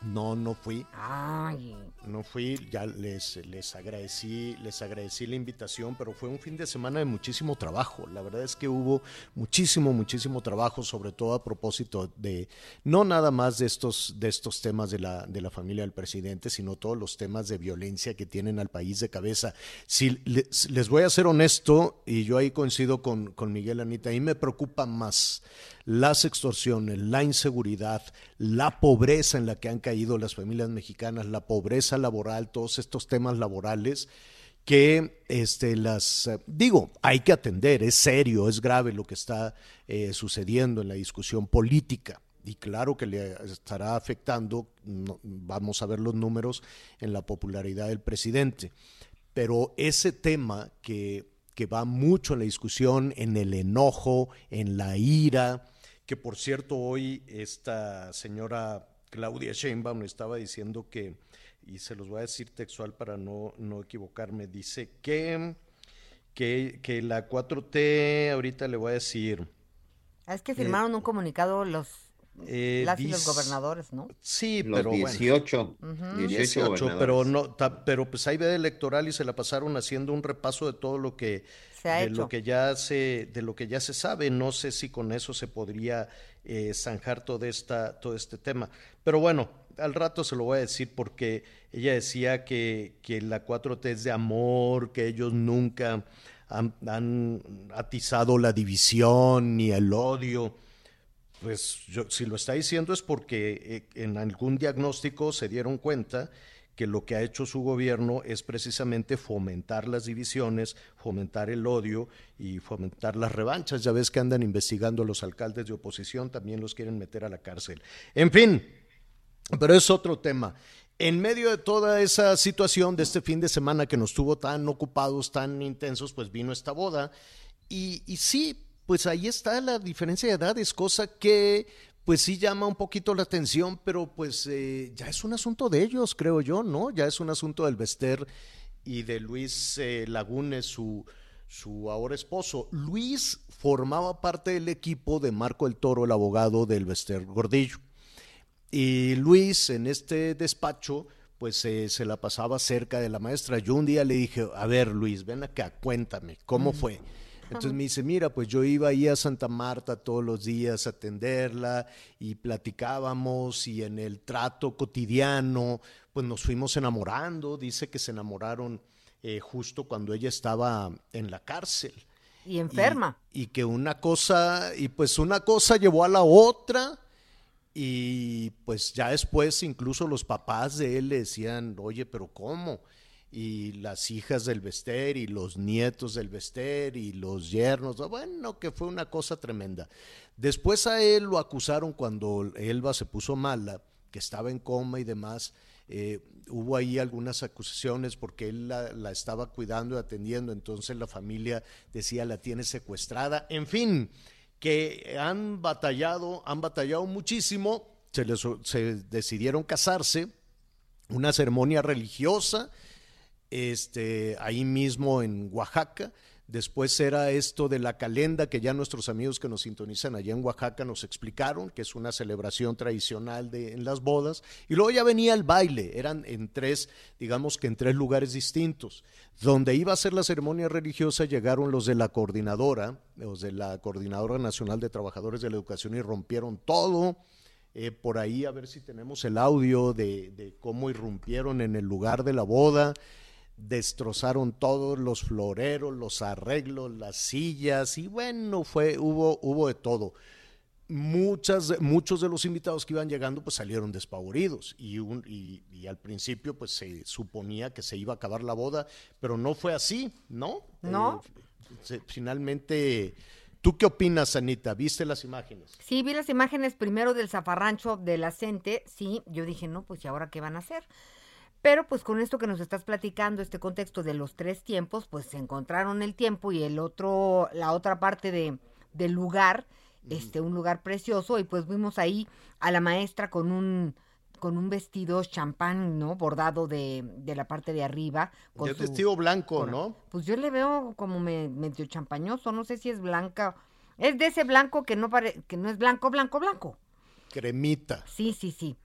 No, no fui.
Ay.
No fui, ya les, les agradecí, les agradecí la invitación, pero fue un fin de semana de muchísimo trabajo. La verdad es que hubo muchísimo, muchísimo trabajo, sobre todo a propósito de, no nada más de estos, de estos temas de la, de la familia del presidente, sino todos los temas de violencia que tienen al país de cabeza. Si les, les voy a ser honesto, y yo ahí coincido con, con Miguel Anita, ahí me preocupa más las extorsiones, la inseguridad, la pobreza en la que han caído las familias mexicanas, la pobreza laboral, todos estos temas laborales que este, las digo, hay que atender, es serio, es grave lo que está eh, sucediendo en la discusión política. Y claro que le estará afectando, vamos a ver los números en la popularidad del presidente. Pero ese tema que, que va mucho en la discusión, en el enojo, en la ira, que por cierto hoy esta señora Claudia Sheinbaum estaba diciendo que, y se los voy a decir textual para no, no equivocarme, dice que, que, que la 4T, ahorita le voy a decir...
Ah, es que firmaron un comunicado los eh, las y los gobernadores, ¿no?
Sí,
los
pero
18,
bueno. 18, pero no, pero pues hay veda electoral y se la pasaron haciendo un repaso de todo lo que de lo que ya se de lo que ya se sabe. No sé si con eso se podría eh, zanjar todo esta todo este tema, pero bueno, al rato se lo voy a decir porque ella decía que, que la 4T es de amor, que ellos nunca han, han atizado la división ni el odio. Pues yo, si lo está diciendo es porque eh, en algún diagnóstico se dieron cuenta que lo que ha hecho su gobierno es precisamente fomentar las divisiones, fomentar el odio y fomentar las revanchas. Ya ves que andan investigando a los alcaldes de oposición, también los quieren meter a la cárcel. En fin, pero es otro tema. En medio de toda esa situación de este fin de semana que nos tuvo tan ocupados, tan intensos, pues vino esta boda. Y, sí, pues ahí está la diferencia de edades, cosa que pues sí llama un poquito la atención, pero pues eh, ya es un asunto de ellos, creo yo, ¿no? Ya es un asunto del Bester y de Luis eh, Lagunes, su, su ahora esposo. Luis formaba parte del equipo de Marco el Toro, el abogado del Bester Gordillo. Y Luis en este despacho pues eh, se la pasaba cerca de la maestra. Yo un día le dije, a ver Luis, ven acá, cuéntame, ¿cómo fue? Entonces me dice, mira, pues yo iba ahí a Santa Marta todos los días a atenderla y platicábamos y en el trato cotidiano, pues nos fuimos enamorando. Dice que se enamoraron eh, justo cuando ella estaba en la cárcel.
Y enferma.
Y, y que una cosa, y pues una cosa llevó a la otra y pues ya después incluso los papás de él le decían, oye, pero ¿cómo? Y las hijas del Bester y los nietos del Bester y los yernos, bueno, que fue una cosa tremenda. Después a él lo acusaron cuando Elba se puso mala, que estaba en coma y demás. Eh, hubo ahí algunas acusaciones porque él la, estaba cuidando y atendiendo, entonces la familia decía la tiene secuestrada. En fin, que han batallado, han batallado muchísimo, se, les, se decidieron casarse, una ceremonia religiosa, este, ahí mismo en Oaxaca. Después era esto de la calenda que ya nuestros amigos que nos sintonizan allá en Oaxaca nos explicaron, que es una celebración tradicional de, en las bodas. Y luego ya venía el baile, eran en tres, digamos que en tres lugares distintos. Donde iba a ser la ceremonia religiosa llegaron los de la coordinadora, los de la Coordinadora Nacional de Trabajadores de la Educación y rompieron todo. Eh, por ahí a ver si tenemos el audio de, de cómo irrumpieron en el lugar de la boda destrozaron todos los floreros, los arreglos, las sillas y bueno, fue hubo hubo de todo. Muchas, muchos de los invitados que iban llegando pues salieron despavoridos y, un, y, y, al principio pues se suponía que se iba a acabar la boda, pero no fue así, ¿no?
No.
Eh, finalmente, ¿tú qué opinas, Anita? ¿Viste las imágenes?
Sí, vi las imágenes primero del zafarrancho de la sí, yo dije, no, pues ¿y ahora qué van a hacer? Pero pues con esto que nos estás platicando, este contexto de los tres tiempos, pues se encontraron el tiempo y el otro, la otra parte de, del lugar, este, un lugar precioso, y pues vimos ahí a la maestra con un con un vestido champán, ¿no? Bordado de, de la parte de arriba. Con
el su, vestido blanco,
con,
¿no?
Pues yo le veo como me, medio champañoso, no sé si es blanca. Es de ese blanco que no pare, que no es blanco, blanco, blanco.
Cremita.
Sí, sí, sí.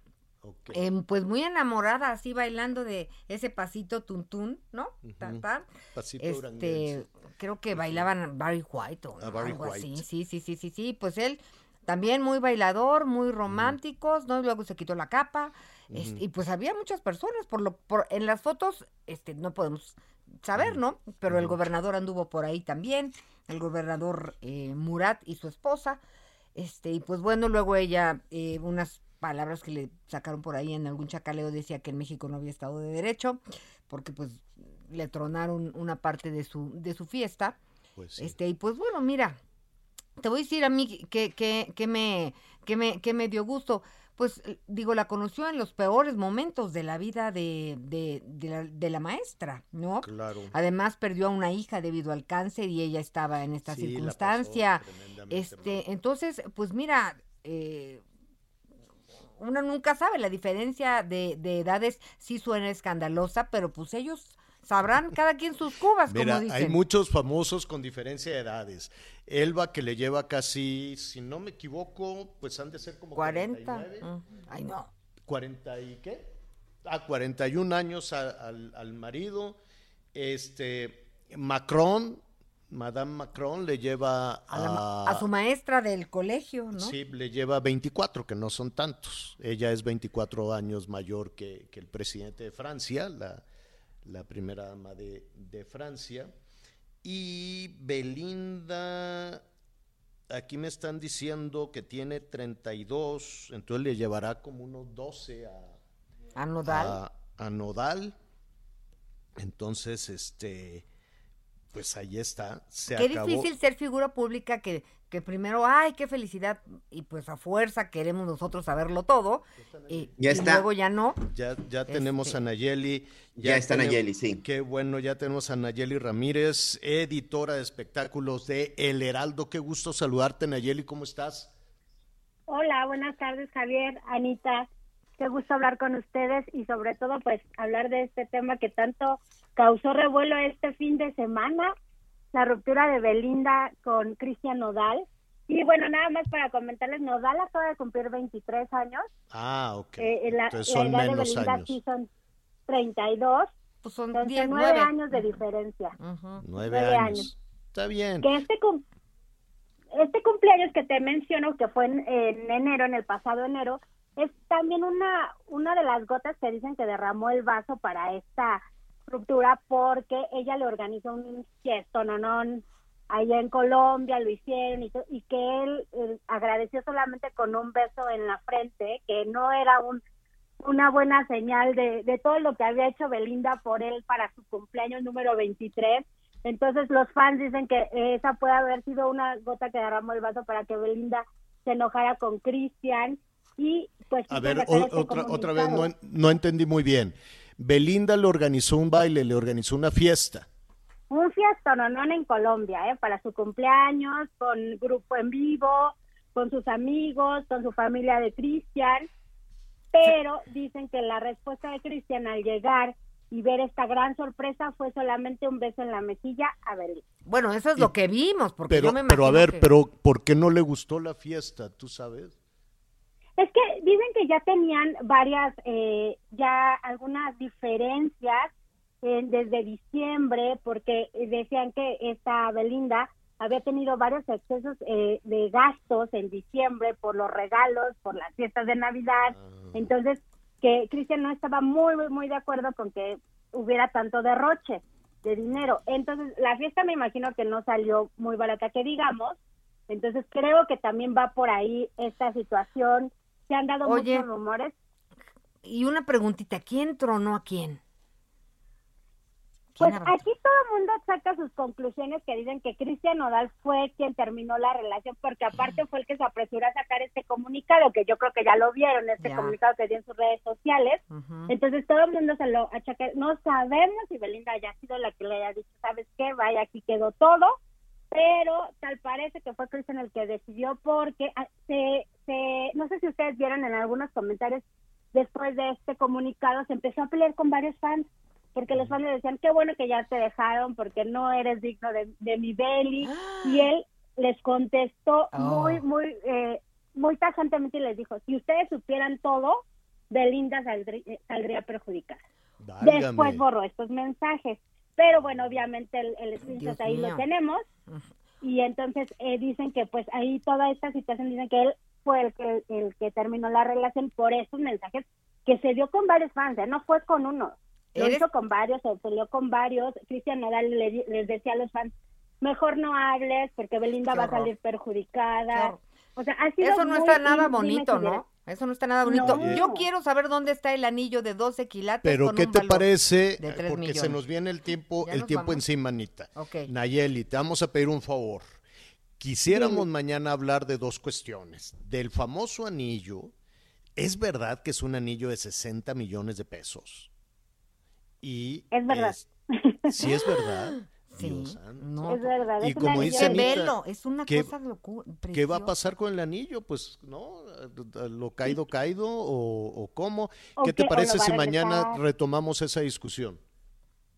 Okay. Eh, pues muy enamorada, así bailando de ese pasito tuntún, ¿no? Uh -huh. tan, tan.
Pasito
este, creo que bailaban Barry White o
ah, Barry
algo
White.
así. Sí, sí, sí, sí, sí. Pues él también muy bailador, muy románticos, uh -huh. ¿no? Luego se quitó la capa. Uh -huh. este, y pues había muchas personas, por lo, por, en las fotos, este, no podemos saber, ¿no? Pero el gobernador anduvo por ahí también, el gobernador eh, Murat y su esposa. Este, y pues bueno, luego ella, eh, unas palabras que le sacaron por ahí en algún chacaleo decía que en México no había Estado de Derecho, porque pues le tronaron una parte de su, de su fiesta.
Pues sí.
Este, y pues bueno, mira, te voy a decir a mí que, que, que, me, que, me, que me dio gusto. Pues digo, la conoció en los peores momentos de la vida de, de, de, la, de la, maestra, ¿no?
Claro.
Además perdió a una hija debido al cáncer y ella estaba en esta
sí,
circunstancia. Este, mal. entonces, pues mira, eh, uno nunca sabe, la diferencia de, de, edades sí suena escandalosa, pero pues ellos sabrán cada quien sus cubas,
Mira,
como dicen.
Hay muchos famosos con diferencia de edades. Elba, que le lleva casi, si no me equivoco, pues han de ser como
40. 49. Mm. Ay, no.
¿40 y qué? Ah, 41 años a, al, al marido. Este, Macron, Madame Macron le lleva
a, su maestra del colegio, ¿no?
Sí, le lleva 24, que no son tantos. Ella es 24 años mayor que, que el presidente de Francia, la, la primera dama de, de, Francia. Y Belinda, aquí me están diciendo que tiene 32, entonces le llevará como unos 12 a,
a Nodal.
A Nodal. Entonces, este pues ahí está. Se
qué
acabó.
difícil ser figura pública que, que primero, ay, qué felicidad, y pues a fuerza queremos nosotros saberlo todo, y,
ya
y
está.
luego ya no.
Ya, ya este... tenemos a Nayeli.
Ya, ya está tenemos, Nayeli, sí.
Qué bueno, ya tenemos a Nayeli Ramírez, editora de espectáculos de El Heraldo. Qué gusto saludarte, Nayeli, ¿cómo estás?
Hola, buenas tardes Javier, Anita. Qué gusto hablar con ustedes y sobre todo pues hablar de este tema que tanto causó revuelo este fin de semana, la ruptura de Belinda con Cristian Nodal. Y bueno, nada más para comentarles, Nodal acaba de cumplir 23 años.
Ah, ok.
Eh, la,
Entonces son
la edad de
menos
Belinda
años.
sí son 32.
Pues son
Entonces,
10,
nueve
nueve.
años de diferencia.
Nueve,
Nueve
años.
años.
Está bien.
Que este, cum- este cumpleaños que te menciono, que fue en, en enero, en el pasado enero, es también una, una de las gotas que dicen que derramó el vaso para esta ruptura porque ella le organizó un gesto, no, no, allá en Colombia lo hicieron y, que él, eh, agradeció solamente con un beso en la frente, que no era un una buena señal de, de todo lo que había hecho Belinda por él para su cumpleaños número 23. Entonces los fans dicen que esa puede haber sido una gota que derramó el vaso para que Belinda se enojara con Cristian y pues
A ver, o-
este
otra, otra vez, no, no entendí muy bien. Belinda le organizó un baile, le organizó una fiesta.
un fiesta no en Colombia, ¿eh? para su cumpleaños, con grupo en vivo, con sus amigos, con su familia de Cristian, pero dicen que la respuesta de Cristian al llegar y ver esta gran sorpresa fue solamente un beso en la mejilla a Belinda.
Bueno, eso es lo que vimos, porque
Pero,
yo me
pero a
imagino
ver,
que-
pero ¿por qué no le gustó la fiesta? ¿Tú sabes?
Es que dicen que ya tenían varias, eh, ya algunas diferencias eh, desde diciembre, porque decían que esta Belinda había tenido varios excesos eh, de gastos en diciembre por los regalos, por las fiestas de Navidad. Entonces, que Cristian no estaba muy, muy, muy de acuerdo con que hubiera tanto derroche de dinero. Entonces, la fiesta me imagino que no salió muy barata, que digamos. Entonces, creo que también va por ahí esta situación. Se han dado
Oye.
muchos rumores.
Y una preguntita, ¿quién tronó a quién?
Pues aquí todo el mundo saca sus conclusiones que dicen que Cristian Nodal fue quien terminó la relación, porque aparte fue el que se apresuró a sacar este comunicado, que yo creo que ya lo vieron, este
Ya.
comunicado que dio en sus redes sociales. Entonces todo el mundo se lo achaca. No sabemos si Belinda haya sido la que le haya dicho, ¿sabes qué? Vaya, aquí quedó todo. Pero tal parece que fue Cristian el que decidió porque ah, se, se, no sé si ustedes vieron en algunos comentarios después de este comunicado, se empezó a pelear con varios fans porque los fans le decían, qué bueno que ya te dejaron porque no eres digno de, de mi Beli. Y él les contestó
Oh.
muy, muy, eh, muy tajantemente y les dijo, si ustedes supieran todo, Belinda eh, saldría perjudicada.
Válgame.
Después borró estos mensajes. Pero bueno, obviamente el, el screenshot ahí
mío.
lo tenemos. Y entonces eh, dicen que pues ahí toda esta situación, dicen que él fue el que, el que terminó la relación por estos mensajes que se dio con varios fans, ¿eh? no fue con uno. Lo
¿Eres-
hizo con varios, se peleó con varios. Cristian Nodal le di- les decía a los fans, mejor no hables porque Belinda
Qué
va a salir perjudicada. O sea, ha sido
Eso no
muy-
está nada bonito. ¿no? Eso no está nada bonito.
No.
Yo quiero saber dónde está el anillo de 12 quilates
Pero
con
¿qué
un
te
valor
parece?
de tres
Porque se nos viene el tiempo,
Ya
el tiempo
vamos.
encima, Anita.
Ok.
Nayeli, te vamos a pedir un favor. Quisiéramos mañana hablar de dos cuestiones. Del famoso anillo. ¿Es verdad que es un anillo de 60 millones de pesos? Y
Es verdad.
si es verdad.
Sí,
Dios
no.
Es verdad,
Y
es
como dice
de-
Anita,
velo, es una
¿qué-
cosa locu-
¿Qué va a pasar con el anillo? Pues, ¿no? ¿Lo caído, caído o, o cómo?
O
¿Qué te
que-
parece si mañana retomamos esa discusión?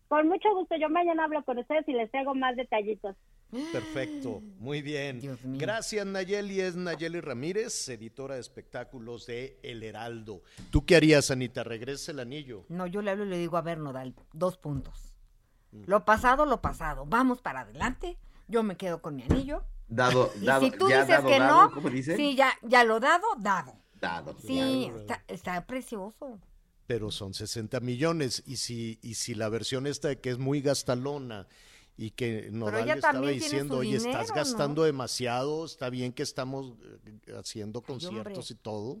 Con mucho gusto, yo mañana hablo con ustedes y les traigo más detallitos.
Perfecto, muy bien. Gracias Nayeli, es Nayeli Ramírez, editora de espectáculos de El Heraldo. ¿Tú qué harías, Anita? ¿Regresa el anillo?
No, yo le hablo y le digo, a ver, Nodal, dos puntos.
Mm.
Lo pasado, lo pasado. Vamos para adelante. Yo me quedo con mi anillo.
Dado,
Y
dado,
si tú
ya
dices
dado,
que
dado,
no,
¿cómo dice?
sí, ya, ya lo dado, dado.
Dado.
Sí, está, está precioso.
Pero son 60 millones. Y si, y si la versión esta de que es muy gastalona y que Nodal
ella
estaba diciendo, oye, estás
¿no?
gastando demasiado, está bien que estamos eh, haciendo conciertos y todo.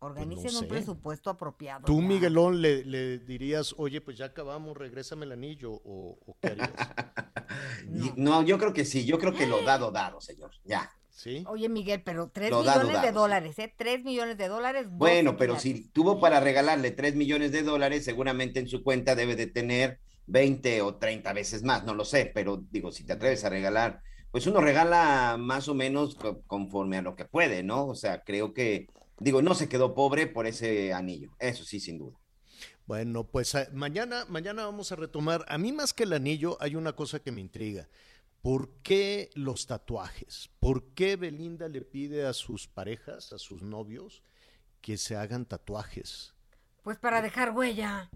Organicen
Pues no
un
sé.
presupuesto apropiado.
Tú,
ya.
Miguelón, le, le dirías, oye, pues ya acabamos, regrésame el anillo, o, o qué harías?
Y- No, yo creo que sí, yo creo que lo dado, dado, señor. Ya.
¿Sí?
Oye, Miguel, pero tres
dado,
millones de
sí.
dólares, ¿eh? Tres millones de dólares.
Bueno,
12
pero si tuvo para regalarle 3 millones de dólares, seguramente en su cuenta debe de tener 20 o 30 veces más, no lo sé, pero digo, si te atreves a regalar pues uno regala más o menos conforme a lo que puede, ¿no? O sea, creo que, digo, no se quedó pobre por ese anillo, eso sí, sin duda.
Bueno, pues eh, mañana, mañana vamos a retomar. A mí más que el anillo hay una cosa que me intriga. ¿Por qué los tatuajes? ¿Por qué Belinda le pide a sus parejas, a sus novios, que se hagan tatuajes?
Pues para dejar huella.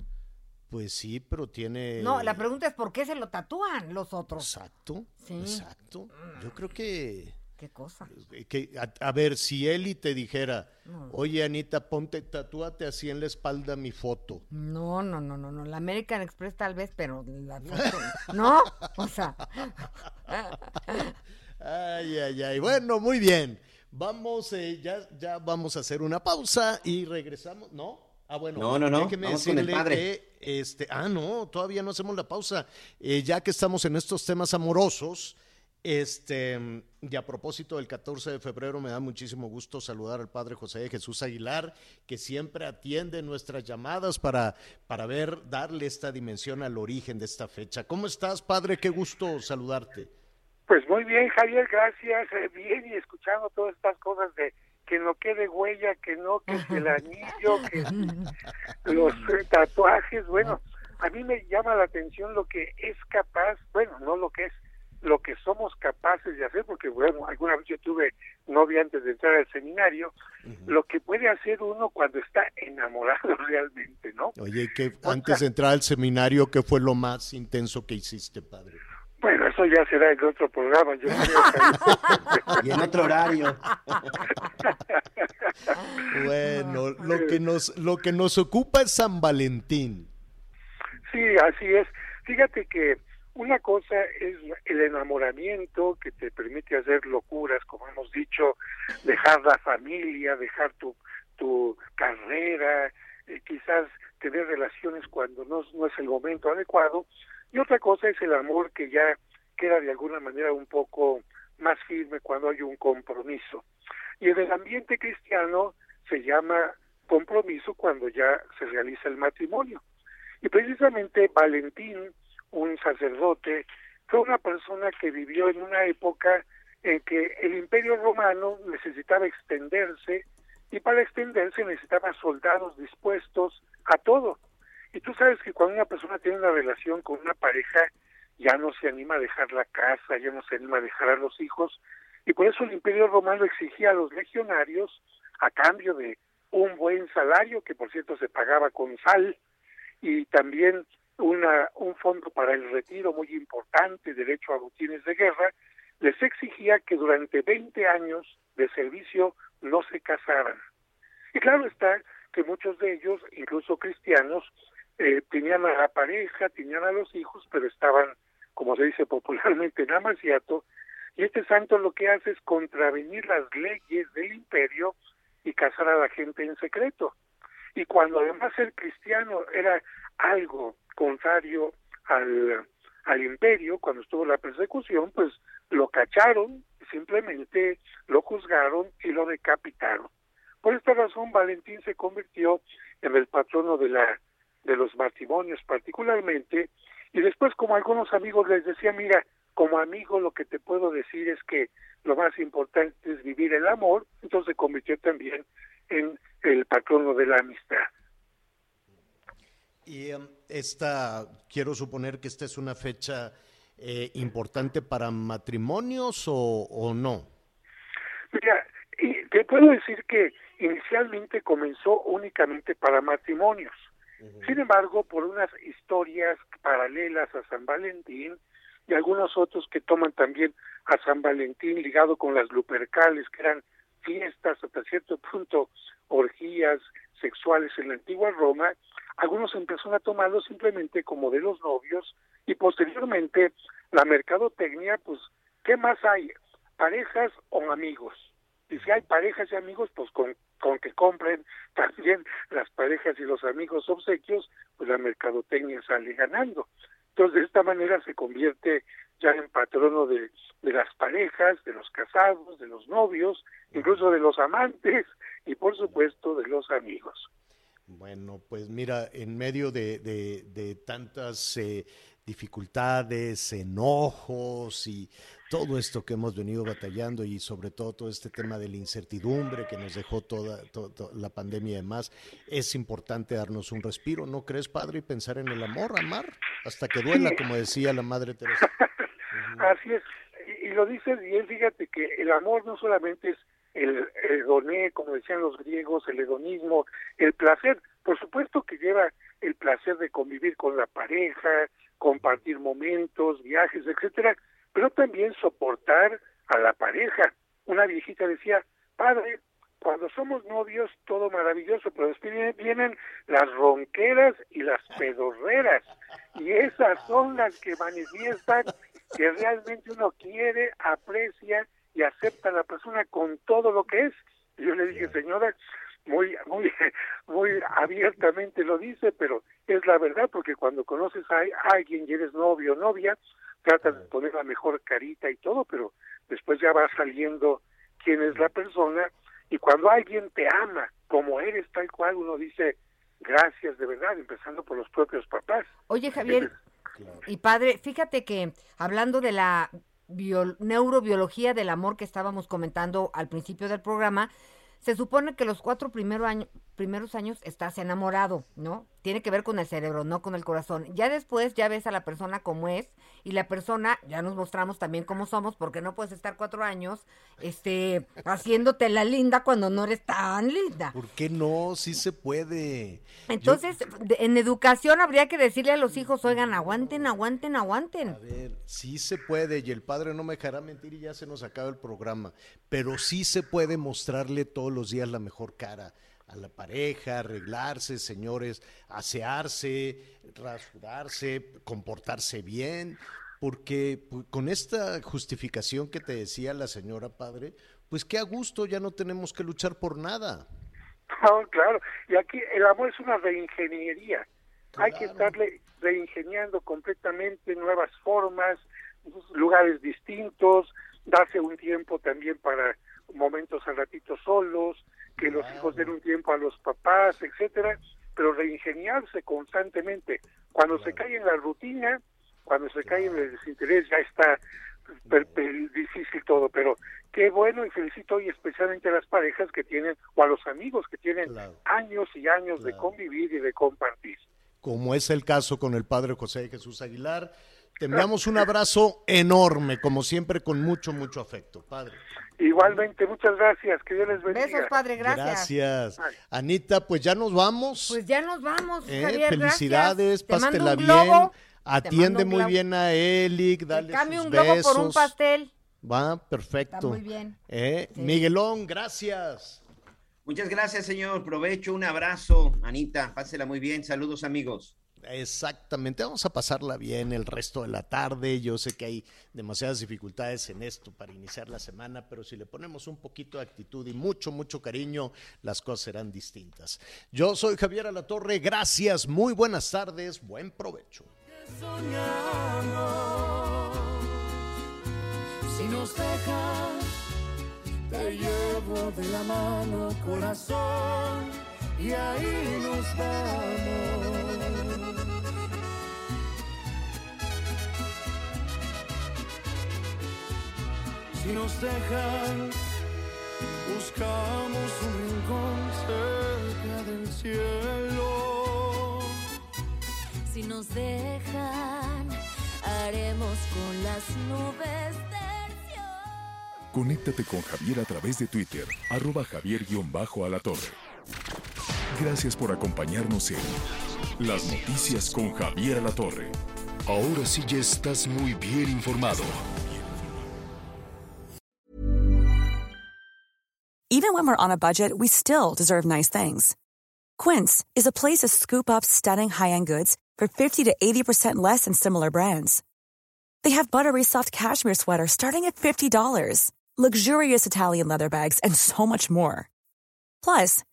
Pues sí, pero tiene...
No, la pregunta es ¿por qué se lo tatúan los otros?
Exacto, sí. exacto. Yo creo que...
¿Qué cosa?
Que, a, ver, si Eli te dijera, oye Anita, ponte, tatúate así en la espalda mi foto.
No, no, no, no, no. La American Express tal vez, pero la foto, ¿no? O sea.
ay, ay, ay. Bueno, muy bien. Vamos, eh, ya, ya vamos a hacer una pausa y regresamos, ¿no? Ah, bueno,
no, no, no. Vamos con el padre.
que, este, ah, no, todavía no hacemos la pausa. Eh, ya que estamos en estos temas amorosos, este, y a propósito del 14 de febrero, me da muchísimo gusto saludar al Padre José Jesús Aguilar, que siempre atiende nuestras llamadas para, para ver, darle esta dimensión al origen de esta fecha. ¿Cómo estás, Padre? Qué gusto saludarte.
Pues muy bien, Javier, gracias. Eh, bien, y escuchando todas estas cosas de que no quede huella, que no, que el anillo, que los tatuajes. Bueno, a mí me llama la atención lo que es capaz, bueno, no lo que es, lo que somos capaces de hacer, porque bueno, alguna vez yo tuve novia antes de entrar al seminario, lo que puede hacer uno cuando está enamorado realmente, ¿no?
Oye, que antes de entrar al seminario, ¿qué fue lo más intenso que hiciste, padre?
Bueno, eso ya será en otro programa, yo
y en otro horario.
bueno, lo que nos lo que nos ocupa es San Valentín.
Sí, así es. Fíjate que una cosa es el enamoramiento que te permite hacer locuras, como hemos dicho, dejar la familia, dejar tu, tu carrera, eh, quizás tener relaciones cuando no, no es el momento adecuado. Y otra cosa es el amor que ya queda de alguna manera un poco más firme cuando hay un compromiso. Y en el ambiente cristiano se llama compromiso cuando ya se realiza el matrimonio. Y precisamente Valentín un sacerdote, fue una persona que vivió en una época en que el imperio romano necesitaba extenderse y para extenderse necesitaba soldados dispuestos a todo. Y tú sabes que cuando una persona tiene una relación con una pareja, ya no se anima a dejar la casa, ya no se anima a dejar a los hijos, y por eso el imperio romano exigía a los legionarios, a cambio de un buen salario, que por cierto se pagaba con sal, y también una, un fondo para el retiro muy importante, derecho a botines de guerra, les exigía que durante 20 años de servicio no se casaran. Y claro está que muchos de ellos, incluso cristianos, eh, tenían a la pareja, tenían a los hijos, pero estaban, como se dice popularmente, en amaciato, y este santo lo que hace es contravenir las leyes del imperio y casar a la gente en secreto. Y cuando además ser cristiano era algo contrario al, al imperio, cuando estuvo la persecución, pues lo cacharon, simplemente lo juzgaron y lo decapitaron. Por esta razón, Valentín se convirtió en el patrono de la de los matrimonios particularmente, y después como algunos amigos les decía, mira, como amigo lo que te puedo decir es que lo más importante es vivir el amor, entonces se convirtió también en el patrono de la amistad.
Y em, esta, quiero suponer que esta es una fecha eh, importante para matrimonios o, no.
Mira, y te puedo decir que inicialmente comenzó únicamente para matrimonios. Sin embargo, por unas historias paralelas a San Valentín y algunos otros que toman también a San Valentín ligado con las lupercales, que eran fiestas hasta cierto punto, orgías sexuales en la antigua Roma, algunos empezaron a tomarlo simplemente como de los novios y posteriormente la mercadotecnia, pues, ¿qué más hay? ¿Parejas o amigos? Y si hay parejas y amigos, pues con, con que compren también las parejas y los amigos obsequios, pues la mercadotecnia sale ganando. Entonces, de esta manera se convierte ya en patrono de, de las parejas, de los casados, de los novios, incluso de los amantes y, por supuesto, de los amigos.
Bueno, pues mira, en medio de, de, tantas eh, dificultades, enojos y todo esto que hemos venido batallando y sobre todo todo este tema de la incertidumbre que nos dejó toda, toda, la pandemia y demás, es importante darnos un respiro, ¿no crees, padre? Y pensar en el amor, amar, hasta que duela, como decía la Madre Teresa.
Así es, y, y, lo dices bien, fíjate que el amor no solamente es el hedoné, como decían los griegos, el hedonismo, el placer, por supuesto que lleva el placer de convivir con la pareja, compartir momentos, viajes, etcétera, pero también soportar a la pareja. Una viejita decía, padre, cuando somos novios todo maravilloso, pero después vienen las ronqueras y las pedorreras, y esas son las que manifiestan que realmente uno quiere, aprecia y acepta a la persona con todo lo que es. Y yo le dije, señora, muy, muy, muy abiertamente lo dice, pero es la verdad, porque cuando conoces a alguien y eres novio o novia, tratas de poner la mejor carita y todo, pero después ya va saliendo quién es la persona y cuando alguien te ama como eres tal cual, uno dice gracias de verdad, empezando por los propios papás.
Oye Javier, y padre, fíjate que hablando de la neurobiología del amor que estábamos comentando al principio del programa, se supone que los cuatro primeros años, primeros años estás enamorado, ¿no? Tiene que ver con el cerebro, no con el corazón. Ya después ya ves a la persona como es y la persona, ya nos mostramos también cómo somos, porque no puedes estar cuatro años este, haciéndote la linda cuando no eres tan linda.
¿Por qué no? Sí se puede.
Entonces, Yo... en educación habría que decirle a los hijos, oigan, aguanten, aguanten, aguanten.
A ver, sí se puede y el padre no me dejará mentir y ya se nos acaba el programa, pero sí se puede mostrarle todos los días la mejor cara a la pareja, arreglarse, señores, asearse, rasurarse, comportarse bien, porque con esta justificación que te decía la señora padre, pues qué a gusto, ya no tenemos que luchar por nada.
No, claro, y aquí el amor es una reingeniería. Claro. Hay que estarle reingeniando completamente nuevas formas, lugares distintos, darse un tiempo también para momentos al ratito solos, que los hijos den un tiempo a los papás, etcétera, pero reingeniarse constantemente. Cuando se cae en la rutina, cuando se cae en el desinterés, ya está difícil todo, pero qué bueno y felicito hoy especialmente a las parejas que tienen, o a los amigos que tienen claro. años y años claro. de convivir y de compartir.
Como es el caso con el padre José Jesús Aguilar, te enviamos un abrazo enorme, como siempre, con mucho, mucho afecto, padre.
Igualmente, muchas gracias, que Dios les bendiga.
Besos, padre, gracias.
Gracias. Anita, pues ya nos vamos.
Pues ya nos vamos,
eh,
Javier,
Felicidades, pásatela bien. Atiende muy bien a Elic, dale
Cambie
sus
un globo
besos.
por un pastel.
Va, perfecto.
Está muy bien.
Eh, sí. Miguelón, gracias.
Muchas gracias, señor. Provecho, un abrazo. Anita, pásela muy bien. Saludos, amigos.
Exactamente, vamos a pasarla bien el resto de la tarde. Yo sé que hay demasiadas dificultades en esto para iniciar la semana, pero si le ponemos un poquito de actitud y mucho, mucho cariño, las cosas serán distintas. Yo soy Javier Alatorre, gracias, muy buenas tardes, buen provecho.
Si nos llevo de la mano, corazón, y ahí nos vamos. Si nos dejan, buscamos un rincón cerca del cielo.
Si nos dejan, haremos con las nubes tercio.
Conéctate con Javier a través de Twitter, arroba javier-alatorre. Gracias por acompañarnos en Las Noticias con Javier Alatorre. Ahora sí ya estás muy bien informado.
Even when we're on a budget, we still deserve nice things. Quince is a place to scoop up stunning high-end goods for 50 to 80% less than similar brands. They have buttery soft cashmere sweaters starting at $50, luxurious Italian leather bags, and so much more. Plus,